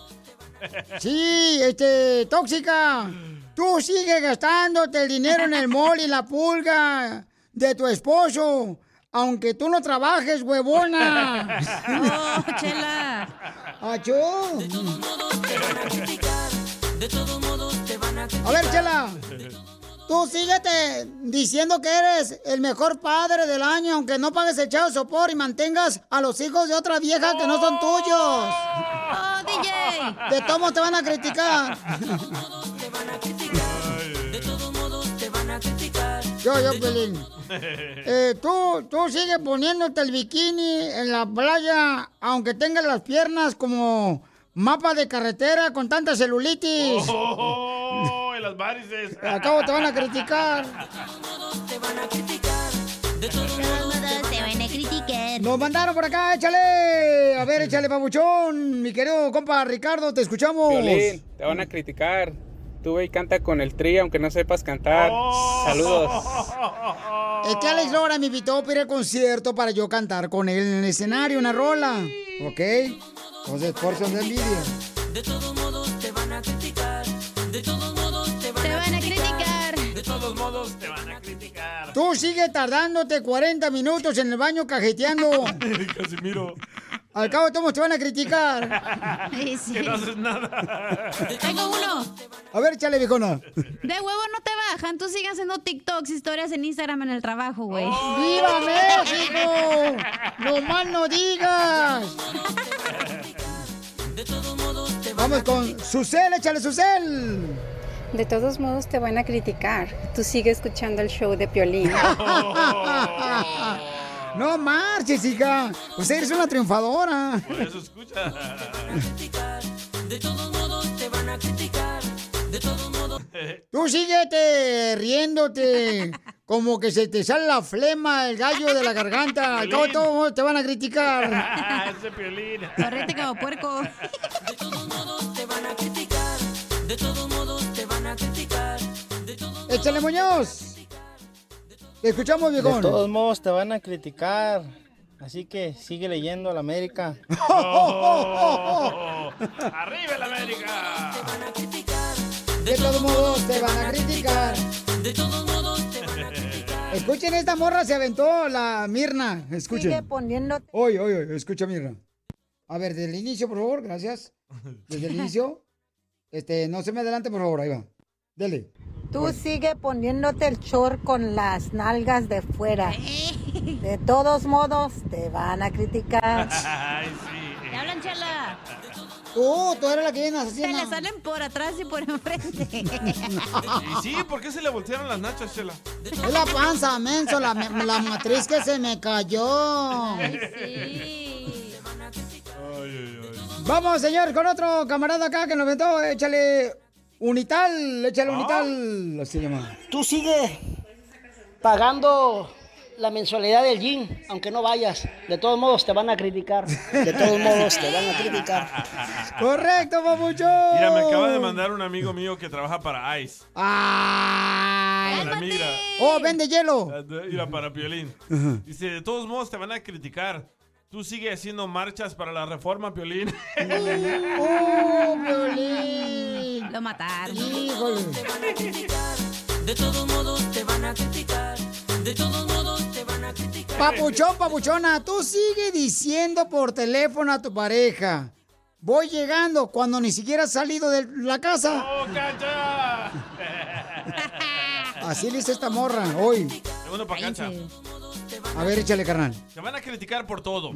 Sí, este, tóxica. Tú sigues gastándote el dinero en el mall y la pulga de tu esposo. Aunque tú no trabajes, huevona. Oh, chela. Achó. De todos modos te van a criticar. De todos modos te van a criticar. A ver, chela. Tú síguete diciendo que eres el mejor padre del año, aunque no pagues el chavo sopor y mantengas a los hijos de otra vieja que no son tuyos. Oh, DJ. De todos te van a criticar. De Yo, yo, Pelín. Eh, tú, tú sigues poniéndote el bikini en la playa, aunque tengas las piernas como mapa de carretera con tanta celulitis. Oh, en las varices. Al cabo te van a criticar. Te van a criticar. De todos modos te van a criticar. Nos mandaron por acá, échale. A ver, échale, pabuchón. Mi querido compa Ricardo, te escuchamos. Violín, te van a criticar. Tú ve y canta con el tri aunque no sepas cantar. Saludos. Es que Alex Lora me invitó para ir al concierto para yo cantar con él en el escenario, una rola. ¿Ok? Entonces, por de envidia. De todos modos te van a criticar. De todos modos te van, Te van a criticar. De todos modos te van a criticar. Tú sigue tardándote 40 minutos en el baño cajeteando. Casimiro. Al cabo, todos te van a criticar. Sí, sí. Que no haces nada. Tengo uno. A ver, échale, viejona. De huevo no te bajan. Tú sigues haciendo TikToks, historias en Instagram en el trabajo, güey. ¡Viva México! ¡No más no digas! De todos modos te van Vamos con Susel, échale Susel. De todos modos te van a criticar. Tú sigue escuchando el show de Piolín. No marches, hija. Pues eres una triunfadora. Por eso escucha. De todos modos te van a criticar. De todos modos. Tú síguete riéndote. Como que se te sale la flema, el gallo de la garganta. Al cabo todos te van a criticar. Ese piolín. Correte como puerco. De todos modos te van a criticar. De todos modos te van a criticar. De todos Échale, Muñoz. Te escuchamos, De viejón. todos modos te van a criticar. Así que sigue leyendo a la América. Oh. ¡Arriba el América! De todos modos te van a criticar. De todos modos te van a criticar. Escuchen, esta morra se aventó la Mirna. Escuchen. Sigue poniéndote. Oye, oye, oye, escucha, Mirna. A ver, desde el inicio, por favor, gracias. Desde el inicio. Este, no se me adelante, por favor, ahí va. Dele. Tú sigue poniéndote el short con las nalgas de fuera. De todos modos, te van a criticar. Ay, sí. ¿Te hablan, chela? Tú, tú eres la que viene Se haciendo. le salen por atrás y por enfrente. Y sí, ¿por qué se le voltearon las nachas, Chela? Es la panza, menso, la, la matriz que se me cayó. Vamos, señor, con otro camarada acá que nos aventó. Échale unital, échale unital. Así se llama. Tú sigue pagando la mensualidad del gym, aunque no vayas. De todos modos te van a criticar. De todos modos te van a criticar. Correcto, papucho. Mira, me acaba de mandar un amigo mío que trabaja para ICE. ¡Ay! Para mira. ¡Oh, vende hielo! Mira, para Piolín. Dice, de todos modos te van a criticar. Tú sigue haciendo marchas para la reforma, Piolín. ¡Oh, Piolín! Lo mataron. Híjole. Te van a criticar. De todos modos te van a criticar. De todos modos te van a criticar. Papuchón, papuchona, tú sigue diciendo por teléfono a tu pareja. Voy llegando cuando ni siquiera has salido de la casa. ¡Oh, cacha! Así le dice esta morra hoy. Segundo pa' cancha. A ver, échale, carnal. Te van a criticar por todo.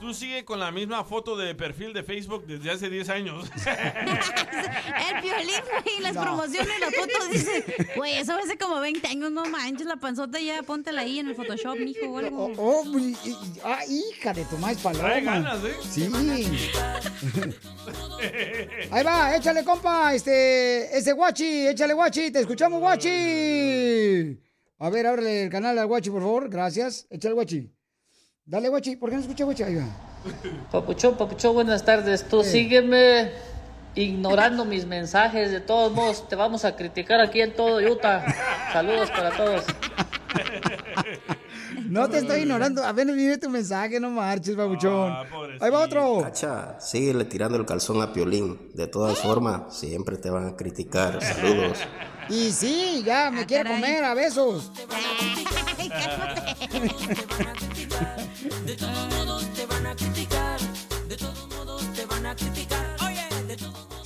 Tú sigue con la misma foto de perfil de Facebook desde hace 10 años. El violín, güey, las No. promociones, las fotos dicen, güey, eso hace como 20 años, no manches, la panzota ya, póntela ahí en el Photoshop, mijo, o algo. Oh, y- y- ah, hija de tu maíz paloma. Trae ganas, ¿eh? Sí. Ahí va, échale, compa, este, ese guachi, échale, guachi, te escuchamos, guachi. A ver, ábrele el canal al guachi, por favor, gracias. Échale, guachi. Dale, guachi, ¿por qué no escucha, guachi? Ahí va. Papuchón, Papuchón, buenas tardes. Tú sígueme ignorando mis mensajes. De todos modos, te vamos a criticar aquí en todo Utah. Saludos para todos. No te estoy ignorando. A ver, mire tu mensaje, no marches, babuchón. Ahí va otro. Cacha, síguele tirando el calzón a Piolín. De todas formas, siempre te van a criticar. Saludos. Y sí, ya me quiere comer a besos. De todos modos te van a criticar.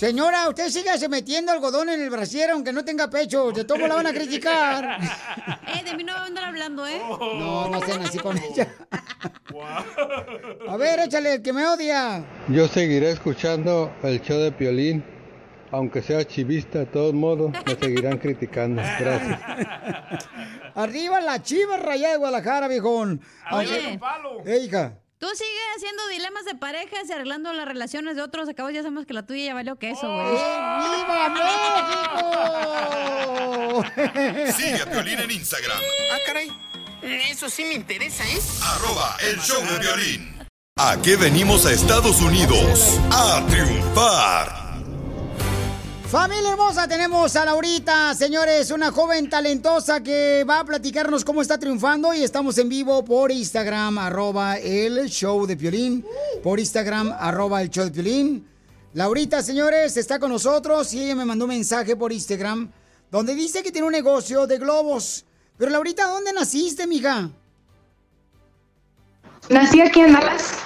Señora, usted sígase metiendo algodón en el brasier aunque no tenga pecho. De todo la van a criticar. Eh, de mí no van a andar hablando, ¿eh? No, no sean así con ella. A ver, échale, el que me odia. Yo seguiré escuchando el show de Piolín, aunque sea chivista, de todos modos me seguirán criticando. Gracias. Arriba la chiva rayada de Guadalajara, viejón. Oye. Aunque- Eh, hija. Tú sigues haciendo dilemas de parejas y arreglando las relaciones de otros. Acabas ya sabemos que la tuya ya valió queso, güey. ¡Viva México! Sigue a Piolín en Instagram. Ah, caray. Eso sí me interesa, ¿eh? Arroba el show de violín. ¿A qué venimos a Estados Unidos? A triunfar. Familia hermosa, tenemos a Laurita, señores, una joven talentosa que va a platicarnos cómo está triunfando y estamos en vivo por Instagram, arroba el show de Piolín, por Instagram, arroba el show de Piolín. Laurita, señores, está con nosotros y ella me mandó un mensaje por Instagram donde dice que tiene un negocio de globos. Pero Laurita, ¿dónde naciste, mija? Nací aquí en Dallas.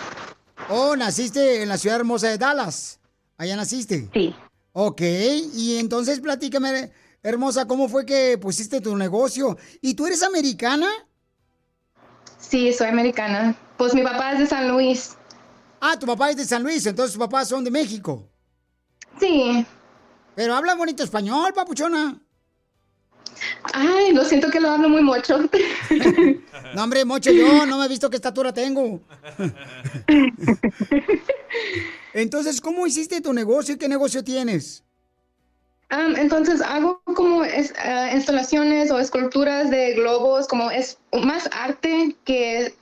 Oh, naciste en la ciudad hermosa de Dallas. Allá naciste. Sí. Ok, y entonces platícame, hermosa, ¿cómo fue que pusiste tu negocio? ¿Y tú eres americana? Sí, soy americana. Pues mi papá es de San Luis. Ah, tu papá es de San Luis, entonces tus papás son de México. Sí. Pero habla bonito español, papuchona. Ay, lo siento que lo hablo muy mucho. No, hombre, mocho yo, no me he visto qué estatura tengo. Entonces, ¿cómo hiciste tu negocio y qué negocio tienes? Am, entonces hago como eh, instalaciones o esculturas de globos, como es más arte que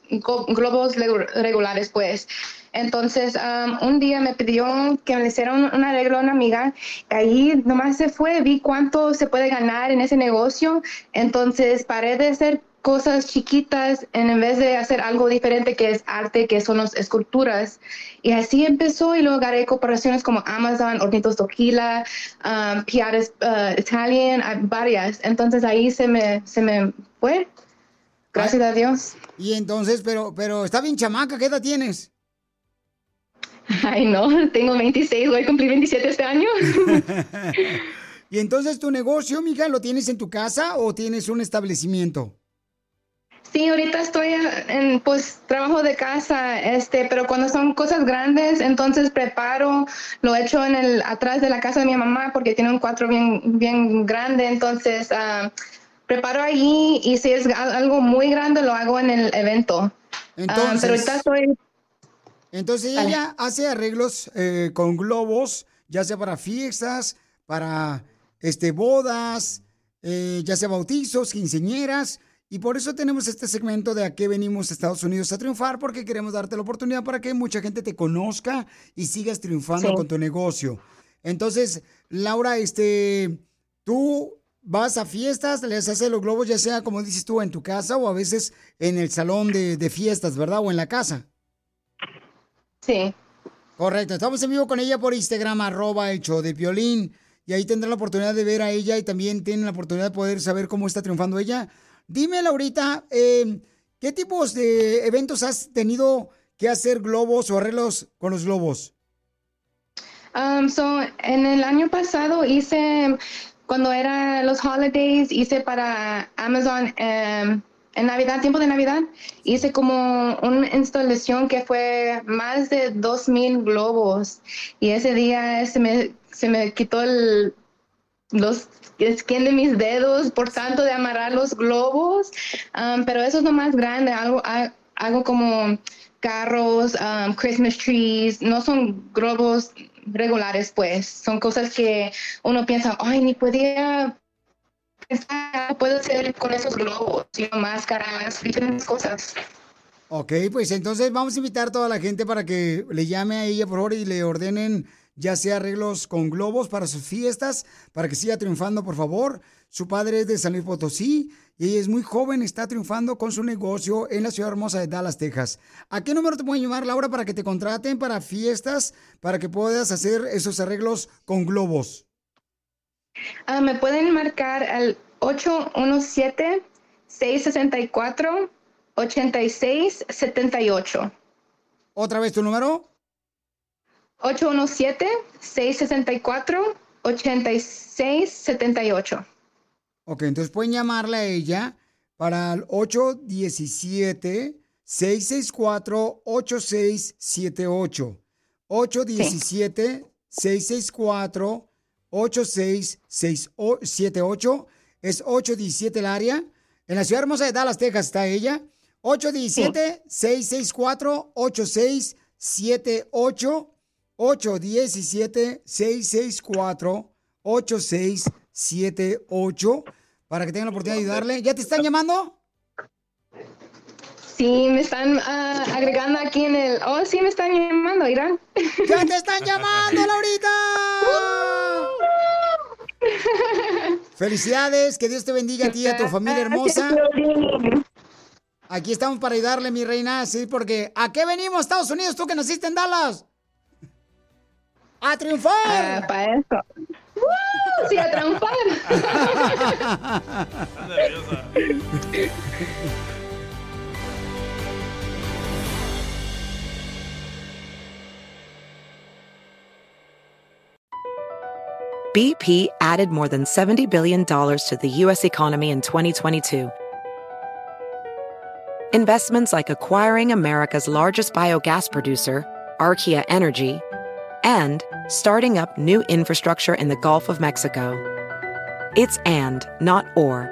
globos regulares, pues. Entonces, am, un día me pidió que me hiciera un, arreglo a una amiga. Ahí nomás se fue, vi cuánto se puede ganar en ese negocio. Entonces, paré de hacer cosas chiquitas en, vez de hacer algo diferente que es arte, que son las esculturas. Y así empezó y luego agarré corporaciones como Amazon, Hornitos Toquila, um, Piares uh, Italian, varias. Entonces ahí se me, se me fue. Gracias a Dios. Y entonces, pero, pero está bien chamaca, ¿qué edad tienes? Ay, no, tengo 26, voy a cumplir 27 este año. Y entonces tu negocio, mija, ¿lo tienes en tu casa o tienes un establecimiento? Sí, ahorita estoy en pues trabajo de casa, este, pero cuando son cosas grandes, entonces preparo, lo echo en el atrás de la casa de mi mamá porque tiene un cuatro bien bien grande, entonces ah, preparo allí y si es al- algo muy grande lo hago en el evento. Ah, Entonces- pero ahorita estoy Entonces Ay. ella hace arreglos eh, con globos, ya sea para fiestas, para este bodas, eh, ya sea bautizos, quinceñeras. Y por eso tenemos este segmento de a qué venimos a Estados Unidos a triunfar, porque queremos darte la oportunidad para que mucha gente te conozca y sigas triunfando Sí. con tu negocio. Entonces, Laura, este, tú vas a fiestas, les haces los globos, ya sea como dices tú, en tu casa o a veces en el salón de, de fiestas, ¿verdad? O en la casa. Sí. Correcto, estamos en vivo con ella por Instagram, arroba el show de violín. Y ahí tendrán la oportunidad de ver a ella y también tienen la oportunidad de poder saber cómo está triunfando ella. Dime, Laurita, eh, ¿qué tipos de eventos has tenido que hacer globos o arreglos con los globos? Um, so, en el año pasado hice, cuando eran los holidays, hice para Amazon em, en Navidad, tiempo de Navidad, hice como una instalación que fue más de 2.000 globos. Y ese día se me, se me quitó el, los skin de mis dedos por tanto de amarrar los globos, Um, pero eso es lo más grande, algo, algo como carros, um, Christmas trees, no son globos regulares pues, son cosas que uno piensa, ay, ni podía pensar, puedo hacer con esos globos, y máscaras, diferentes cosas. Ok, pues entonces vamos a invitar a toda la gente para que le llame a ella, por favor, y le ordenen ya sea arreglos con globos para sus fiestas, para que siga triunfando, por favor. Su padre es de San Luis Potosí y ella es muy joven, está triunfando con su negocio en la ciudad hermosa de Dallas, Texas. ¿A qué número te pueden llamar, Laura, para que te contraten para fiestas, para que puedas hacer esos arreglos con globos? Ah, me pueden marcar al 817-664-8678. ¿Otra vez tu número? 817-664-8678. Ok, entonces pueden llamarle a ella para el 817-664-8678. 817-664-8678. Es 817 el área. En la ciudad hermosa de Dallas, Texas está ella. 817-664-8678. 817-664-8678 para que tengan la oportunidad de ayudarle. ¿Ya te están llamando? Sí, me están ah, agregando aquí en el... Oh, sí, me están llamando, Irán. ¡Ya te están llamando, Laurita! Felicidades, que Dios te bendiga a ti y a tu familia hermosa. Aquí estamos para ayudarle, mi reina, sí, porque ¿a qué venimos, Estados Unidos, tú que naciste en Dallas? ¡A triunfar! Ah, para eso. ¡Uh! Sí, a triunfar. BP added more than $70 billion to the U.S. economy in 2022. Investments like acquiring America's largest biogas producer, Archaea Energy, and starting up new infrastructure in the Gulf of Mexico. It's and, not or.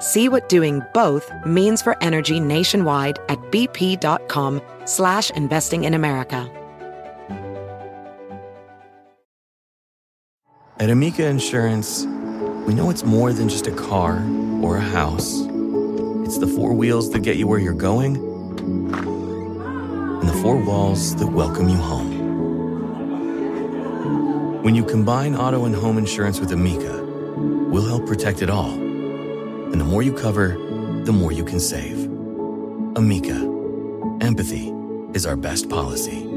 See what doing both means for energy nationwide at bp.com slash investing in America. At Amica Insurance, we know it's more than just a car or a house. It's the four wheels that get you where you're going and the four walls that welcome you home. When you combine auto and home insurance with Amica, we'll help protect it all. And the more you cover, the more you can save. Amica, empathy is our best policy.